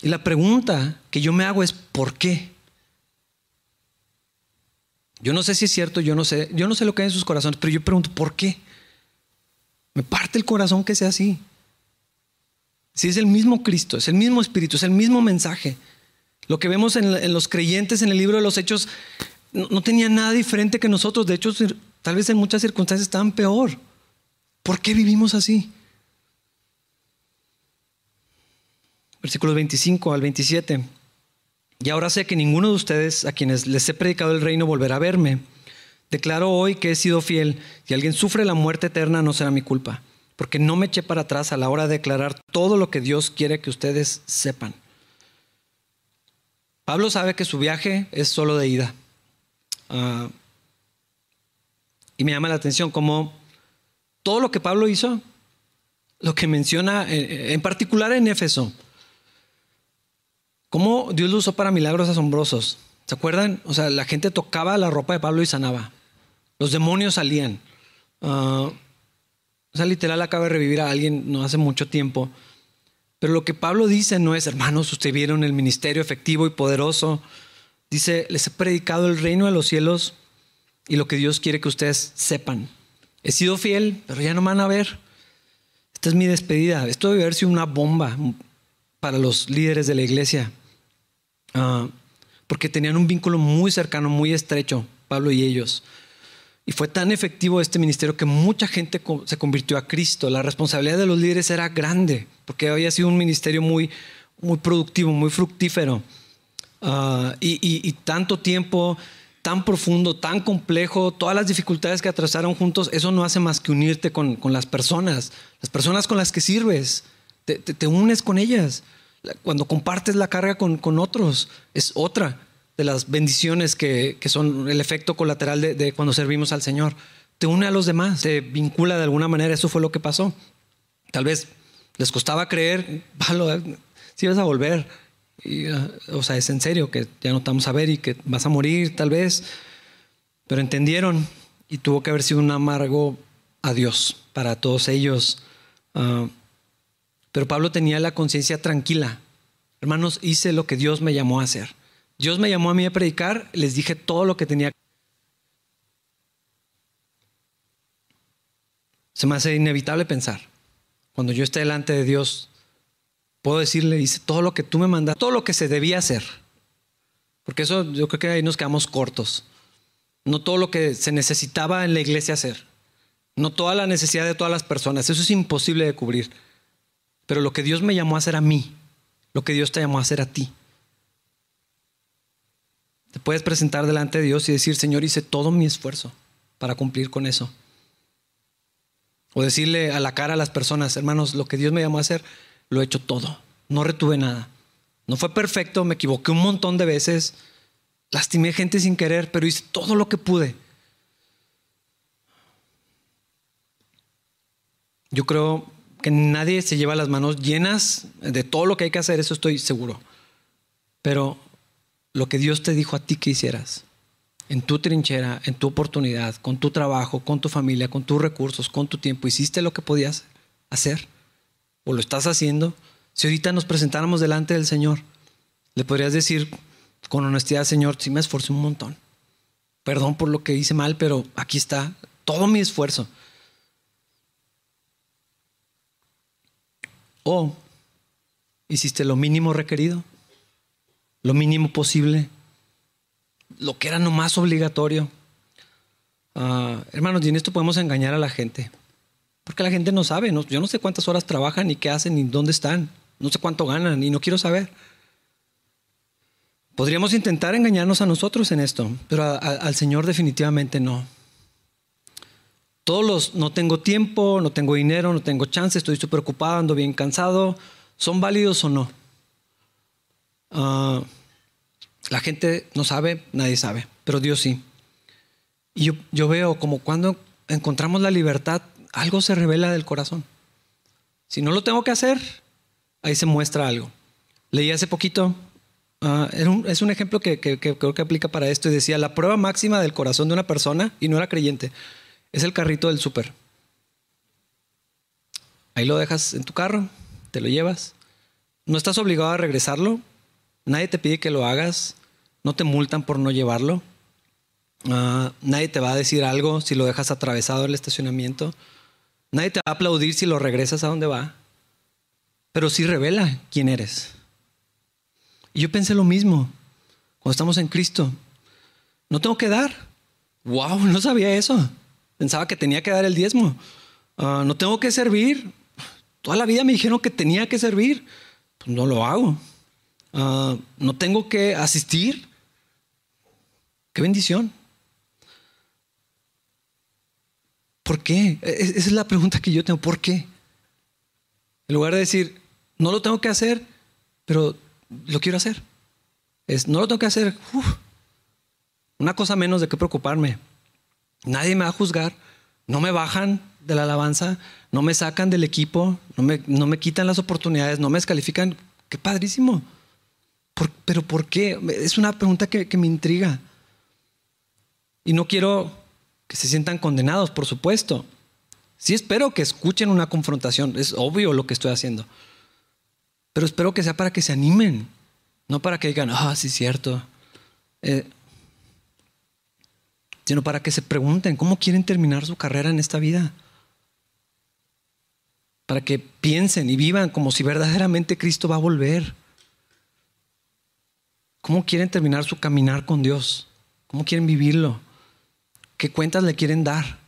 Y la pregunta que yo me hago es, ¿por qué? Yo no sé si es cierto, yo no sé, yo no sé lo que hay en sus corazones, pero yo pregunto, ¿por qué? Me parte el corazón que sea así. Si es el mismo Cristo, es el mismo Espíritu, es el mismo mensaje. Lo que vemos en, los creyentes en el libro de los Hechos no, no, tenía nada diferente que nosotros. De hecho, tal vez en muchas circunstancias estaban peor. ¿Por qué vivimos así? Versículos 25 al 27. Y ahora sé que ninguno de ustedes a quienes les he predicado el reino volverá a verme. Declaro hoy que he sido fiel. Si alguien sufre la muerte eterna, no será mi culpa, porque no me eché para atrás a la hora de declarar todo lo que Dios quiere que ustedes sepan. Pablo sabe que su viaje es solo de ida. Ah, y me llama la atención como todo lo que Pablo hizo, lo que menciona en particular en Éfeso, ¿Cómo Dios lo usó para milagros asombrosos? ¿Se acuerdan? O sea, la gente tocaba la ropa de Pablo y sanaba. Los demonios salían. Uh, o sea, literal acaba de revivir a alguien no hace mucho tiempo. Pero lo que Pablo dice no es, hermanos, ustedes vieron el ministerio efectivo y poderoso. Dice, les he predicado el reino de los cielos y lo que Dios quiere que ustedes sepan. He sido fiel, pero ya no me van a ver. Esta es mi despedida. Esto debe haber sido una bomba para los líderes de la iglesia. Ah, porque tenían un vínculo muy cercano, muy estrecho, Pablo y ellos. Y fue tan efectivo este ministerio que mucha gente se convirtió a Cristo. La responsabilidad de los líderes era grande, porque había sido un ministerio muy, muy productivo, muy fructífero. Ah, y, tanto tiempo, tan profundo, tan complejo, todas las dificultades que atrasaron juntos, eso no hace más que unirte con, las personas, las personas con las que sirves, te unes con ellas cuando compartes la carga con, otros, es otra de las bendiciones que, son el efecto colateral de, cuando servimos al Señor. Te une a los demás, te vincula de alguna manera, eso fue lo que pasó. Tal vez les costaba creer, si vas a volver, ah, o sea, es en serio que ya no te vamos a ver y que vas a morir tal vez, pero entendieron y tuvo que haber sido un amargo adiós para todos ellos. Ah, Pero Pablo tenía la conciencia tranquila. Hermanos, hice lo que Dios me llamó a hacer. Dios me llamó a mí a predicar, les dije todo lo que tenía. Se me hace inevitable pensar, cuando yo esté delante de Dios, puedo decirle, hice todo lo que tú me mandaste, todo lo que se debía hacer. Porque eso yo creo que ahí nos quedamos cortos. No todo lo que se necesitaba en la iglesia hacer. No toda la necesidad de todas las personas. Eso es imposible de cubrir. Pero lo que Dios me llamó a hacer a mí, lo que Dios te llamó a hacer a ti. Te puedes presentar delante de Dios y decir, Señor, hice todo mi esfuerzo para cumplir con eso. O decirle a la cara a las personas, hermanos, lo que Dios me llamó a hacer, lo he hecho todo. No retuve nada. No fue perfecto, me equivoqué un montón de veces, lastimé gente sin querer, pero hice todo lo que pude. Yo creo que nadie se lleva las manos llenas de todo lo que hay que hacer, eso estoy seguro. Pero lo que Dios te dijo a ti que hicieras, en tu trinchera, en tu oportunidad, con tu trabajo, con tu familia, con tus recursos, con tu tiempo, hiciste lo que podías hacer o lo estás haciendo. Si ahorita nos presentáramos delante del Señor, le podrías decir con honestidad, Señor, sí me esforcé un montón. Perdón por lo que hice mal, pero aquí está todo mi esfuerzo. O hiciste lo mínimo requerido, lo mínimo posible, lo que era nomás obligatorio. Ah, hermanos, y en esto podemos engañar a la gente. Porque la gente no sabe. yo no sé cuántas horas trabajan, ni qué hacen, ni dónde están. No sé cuánto ganan, y no quiero saber. Podríamos intentar engañarnos a nosotros en esto, pero al Señor definitivamente no. Todos los no tengo tiempo, no tengo dinero, no tengo chance, estoy súper ocupado, ando bien cansado, ¿son válidos o no? Ah, la gente no sabe, nadie sabe, pero Dios sí. Y yo, yo veo como cuando encontramos la libertad, algo se revela del corazón. Si no lo tengo que hacer, ahí se muestra algo. Leí hace poquito, ah, es un ejemplo que, creo que aplica para esto y decía, la prueba máxima del corazón de una persona, y no era creyente, es el carrito del súper. Ahí lo dejas en tu carro, te lo llevas. No estás obligado a regresarlo. Nadie te pide que lo hagas. No te multan por no llevarlo. Ah, nadie te va a decir algo si lo dejas atravesado el estacionamiento. Nadie te va a aplaudir si lo regresas a donde va. Pero sí revela quién eres. Y yo pensé lo mismo cuando estamos en Cristo. No tengo que dar. Wow, no sabía eso. Pensaba que tenía que dar el diezmo. Ah, no tengo que servir. Toda la vida me dijeron que tenía que servir. Pues no lo hago. Ah, no tengo que asistir. Qué bendición. ¿Por qué? Esa es la pregunta que yo tengo. ¿Por qué? En lugar de decir, no lo tengo que hacer, pero lo quiero hacer. Es, no lo tengo que hacer. una cosa menos de qué preocuparme. Nadie me va a juzgar, no me bajan de la alabanza, no me sacan del equipo, no me, no me quitan las oportunidades, no me descalifican. Qué padrísimo. pero ¿por qué? Es una pregunta que me intriga. Y no quiero que se sientan condenados, por supuesto. Sí espero que escuchen una confrontación, es obvio lo que estoy haciendo. Pero espero que sea para que se animen, no para que digan, ah, sí, cierto. Eh, sino para que se pregunten cómo quieren terminar su carrera en esta vida. Para que piensen y vivan como si verdaderamente Cristo va a volver. ¿Cómo quieren terminar su caminar con Dios? ¿Cómo quieren vivirlo? ¿Qué cuentas le quieren dar?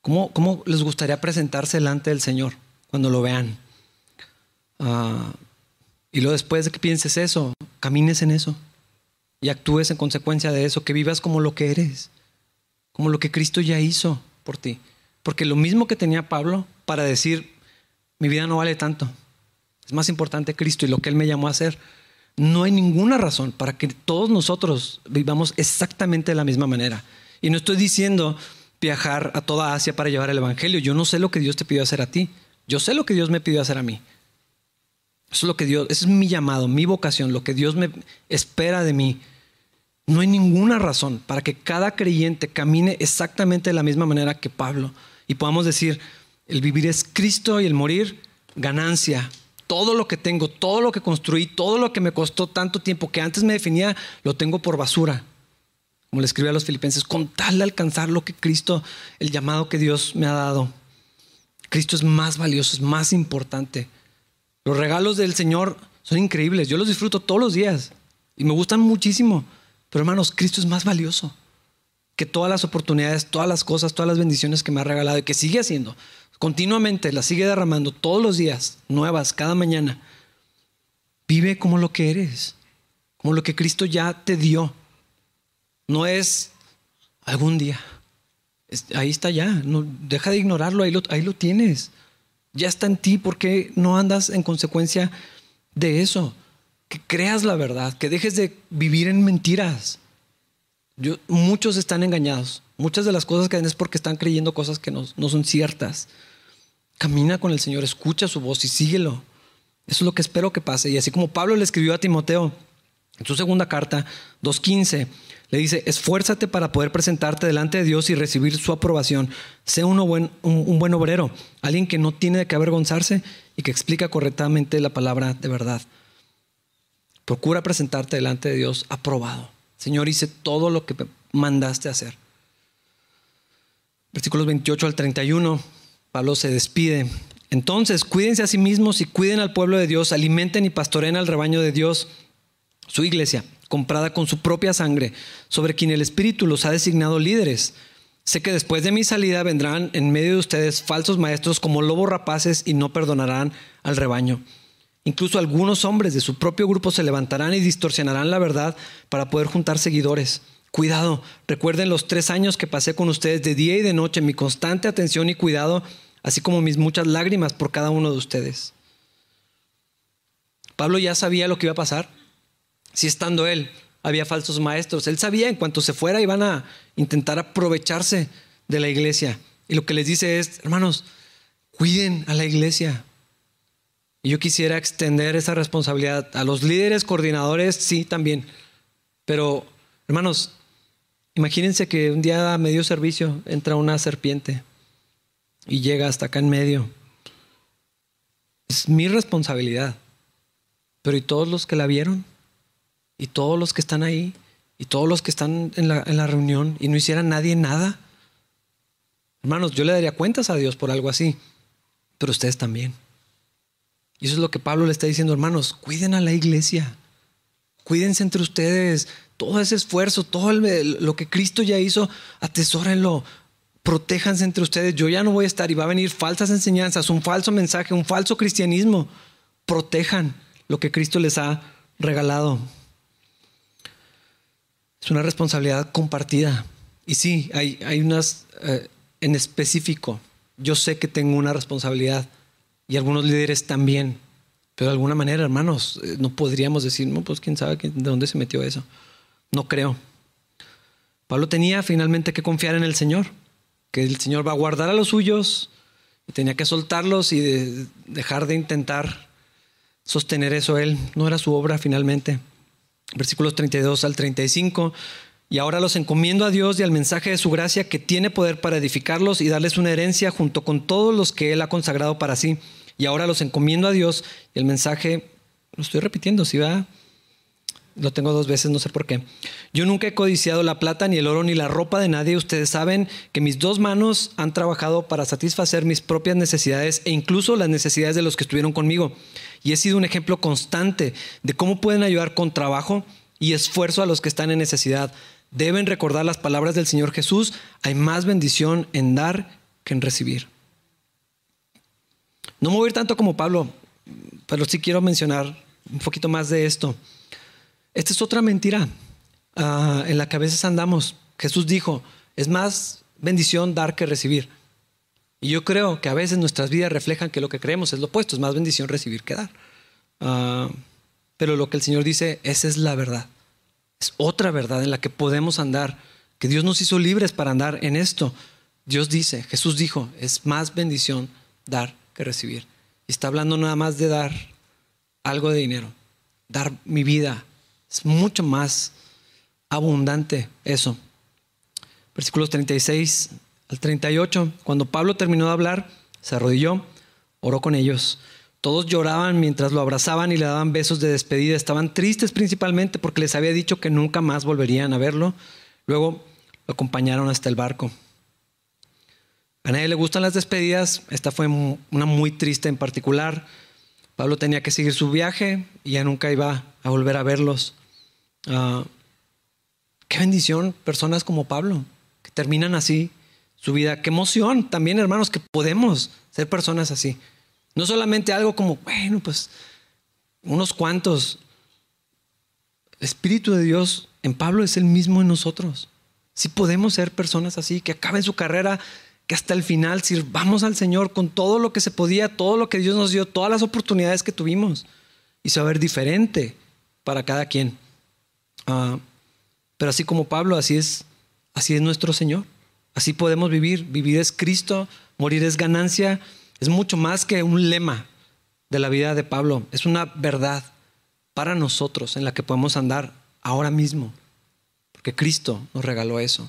¿Cómo, cómo les gustaría presentarse delante del Señor cuando lo vean? Ah, y luego después de que pienses eso, camines en eso y actúes en consecuencia de eso, que vivas como lo que eres, como lo que Cristo ya hizo por ti. Porque lo mismo que tenía Pablo para decir, mi vida no vale tanto, es más importante Cristo y lo que Él me llamó a hacer, no hay ninguna razón para que todos nosotros vivamos exactamente de la misma manera. Y no estoy diciendo viajar a toda Asia para llevar el Evangelio, yo no sé lo que Dios te pidió hacer a ti, yo sé lo que Dios me pidió hacer a mí. Eso es lo que Dios, es mi llamado, mi vocación, lo que Dios me espera de mí no hay ninguna razón para que cada creyente camine exactamente de la misma manera que Pablo y podamos decir, El vivir es Cristo y el morir ganancia. Todo lo que tengo, todo lo que construí, todo lo que me costó tanto tiempo que antes me definía, lo tengo por basura. Como le escribí a los filipenses, con tal de alcanzar lo que Cristo, el llamado que Dios me ha dado. Cristo es más valioso, es más importante. Los regalos del Señor son increíbles. Yo los disfruto todos los días y me gustan muchísimo. Pero hermanos, Cristo es más valioso que todas las oportunidades, todas las cosas, todas las bendiciones que me ha regalado y que sigue haciendo. Continuamente las sigue derramando todos los días, nuevas, cada mañana. Vive como lo que eres, como lo que Cristo ya te dio. No es algún día. ahí está ya. No, deja de ignorarlo, ahí lo, ahí lo tienes. Ya está en ti. ¿Por qué no andas en consecuencia de eso? Que creas la verdad, que dejes de vivir en mentiras muchos están engañados. Muchas de las cosas que hacen es porque están creyendo cosas que no, no son ciertas. Camina con el Señor, escucha su voz y síguelo. Eso es lo que espero que pase. Y así como Pablo le escribió a Timoteo en su segunda carta, 2.15, le dice, esfuérzate para poder presentarte delante de Dios y recibir su aprobación. Sé buen, un, un buen obrero, alguien que no tiene de qué avergonzarse y que explica correctamente la palabra de verdad. Procura presentarte delante de Dios aprobado. Señor, hice todo lo que mandaste hacer. Versículos 28 al 31, Pablo se despide. Entonces, cuídense a sí mismos y cuiden al pueblo de Dios, alimenten y pastoren al rebaño de Dios, su iglesia, comprada con su propia sangre, sobre quien el Espíritu los ha designado líderes. Sé que después de mi salida vendrán en medio de ustedes falsos maestros como lobos rapaces y no perdonarán al rebaño. Incluso algunos hombres de su propio grupo se levantarán y distorsionarán la verdad para poder juntar seguidores. Cuidado, recuerden los tres años que pasé con ustedes de día y de noche, mi constante atención y cuidado, así como mis muchas lágrimas por cada uno de ustedes. Pablo ya sabía lo que iba a pasar. Si estando él había falsos maestros, él sabía en cuanto se fuera iban a intentar aprovecharse de la iglesia. Y lo que les dice es, hermanos, cuiden a la iglesia, y yo quisiera extender esa responsabilidad a los líderes, coordinadores, sí, también. Pero, hermanos, imagínense que un día a medio servicio entra una serpiente y llega hasta acá en medio. Es mi responsabilidad. Pero ¿y todos los que la vieron? ¿Y todos los que están ahí? ¿Y todos los que están en la, en la reunión? ¿Y no hiciera nadie nada? Hermanos, yo le daría cuentas a Dios por algo así. Pero ustedes también. Y eso es lo que Pablo le está diciendo, hermanos, cuiden a la iglesia. Cuídense entre ustedes. Todo ese esfuerzo, todo lo que Cristo ya hizo, atesórenlo. Protéjanse entre ustedes. Yo ya no voy a estar y va a venir falsas enseñanzas, un falso mensaje, un falso cristianismo. Protejan lo que Cristo les ha regalado. Es una responsabilidad compartida. Y sí, hay, unas eh, en específico. Yo sé que tengo una responsabilidad y algunos líderes también. Pero de alguna manera, hermanos, eh, no podríamos decir, no, pues quién sabe de dónde se metió eso. No creo. Pablo tenía finalmente que confiar en el Señor, que el Señor va a guardar a los suyos y tenía que soltarlos y dejar de intentar sostener eso él. No era su obra finalmente. Versículos 32 al 35. Y ahora los encomiendo a Dios y al mensaje de su gracia que tiene poder para edificarlos y darles una herencia junto con todos los que Él ha consagrado para sí y ahora los encomiendo a Dios y el mensaje, lo estoy repitiendo, si va, lo tengo dos veces, no sé por qué. Yo nunca he codiciado la plata, ni el oro, ni la ropa de nadie. Ustedes saben que mis dos manos han trabajado para satisfacer mis propias necesidades e incluso las necesidades de los que estuvieron conmigo. Y he sido un ejemplo constante de cómo pueden ayudar con trabajo y esfuerzo a los que están en necesidad. Deben recordar las palabras del Señor Jesús. Hay más bendición en dar que en recibir. No me voy a ir tanto como Pablo, pero sí quiero mencionar un poquito más de esto. Esta es otra mentira ah, en la que a veces andamos. Jesús dijo, es más bendición dar que recibir. Y yo creo que a veces nuestras vidas reflejan que lo que creemos es lo opuesto, es más bendición recibir que dar. Ah, pero lo que el Señor dice, esa es la verdad. Es otra verdad en la que podemos andar, que Dios nos hizo libres para andar en esto. Dios dice, Jesús dijo, es más bendición dar que recibir. Y está hablando nada más de dar algo de dinero, dar mi vida. Es mucho más abundante eso. Versículos 36 al 38. Cuando Pablo terminó de hablar, se arrodilló, oró con ellos. Todos lloraban mientras lo abrazaban y le daban besos de despedida. Estaban tristes principalmente porque les había dicho que nunca más volverían a verlo. Luego lo acompañaron hasta el barco. A nadie le gustan las despedidas. Esta fue una muy triste en particular. Pablo tenía que seguir su viaje y ya nunca iba a volver a verlos. Ah, qué bendición personas como Pablo, que terminan así su vida. Qué emoción también, hermanos, que podemos ser personas así. No solamente algo como, bueno, pues unos cuantos. El Espíritu de Dios en Pablo es el mismo en nosotros. Si podemos ser personas así, que acaben su carrera, hasta el final sirvamos al Señor con todo lo que se podía, todo lo que Dios nos dio, todas las oportunidades que tuvimos. Y se diferente para cada quien. Ah, pero así como Pablo, así es, así es nuestro Señor. Así podemos vivir. Vivir es Cristo, morir es ganancia es mucho más que un lema de la vida de Pablo, es una verdad para nosotros en la que podemos andar ahora mismo, porque Cristo nos regaló eso.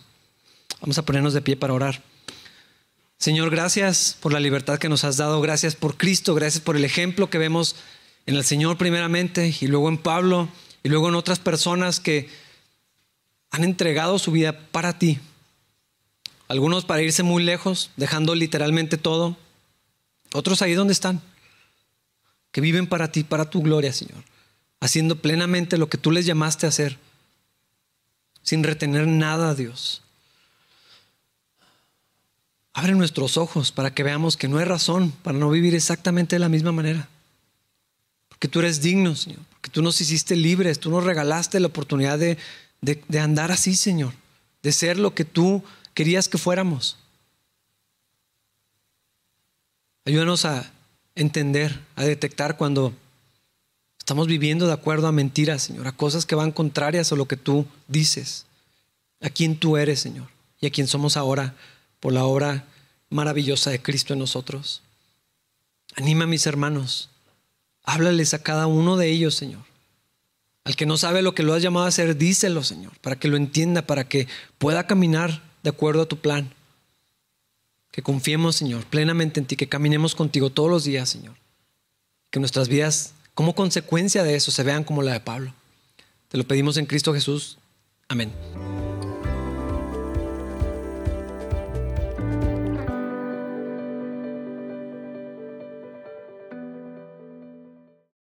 Vamos a ponernos de pie para orar. Señor, gracias por la libertad que nos has dado, gracias por Cristo, gracias por el ejemplo que vemos en el Señor primeramente y luego en Pablo y luego en otras personas que han entregado su vida para ti. Algunos para irse muy lejos, dejando literalmente todo, otros ahí donde están, que viven para ti, para tu gloria, Señor, haciendo plenamente lo que tú les llamaste a hacer, sin retener nada, Dios. Abre nuestros ojos para que veamos que no hay razón para no vivir exactamente de la misma manera. Porque tú eres digno, Señor. Porque tú nos hiciste libres. Tú nos regalaste la oportunidad de, de andar así, Señor. De ser lo que tú querías que fuéramos. Ayúdanos a entender, a detectar cuando estamos viviendo de acuerdo a mentiras, Señor, a cosas que van contrarias a lo que tú dices, a quien tú eres, Señor, y a quien somos ahora por la obra maravillosa de Cristo en nosotros. Anima a mis hermanos, háblales a cada uno de ellos, Señor. Al que no sabe lo que lo has llamado a hacer, díselo, Señor, para que lo entienda, para que pueda caminar de acuerdo a tu plan. Que confiemos, Señor, plenamente en ti, que caminemos contigo todos los días, Señor. Que nuestras vidas, como consecuencia de eso, se vean como la de Pablo. Te lo pedimos en Cristo Jesús. Amén.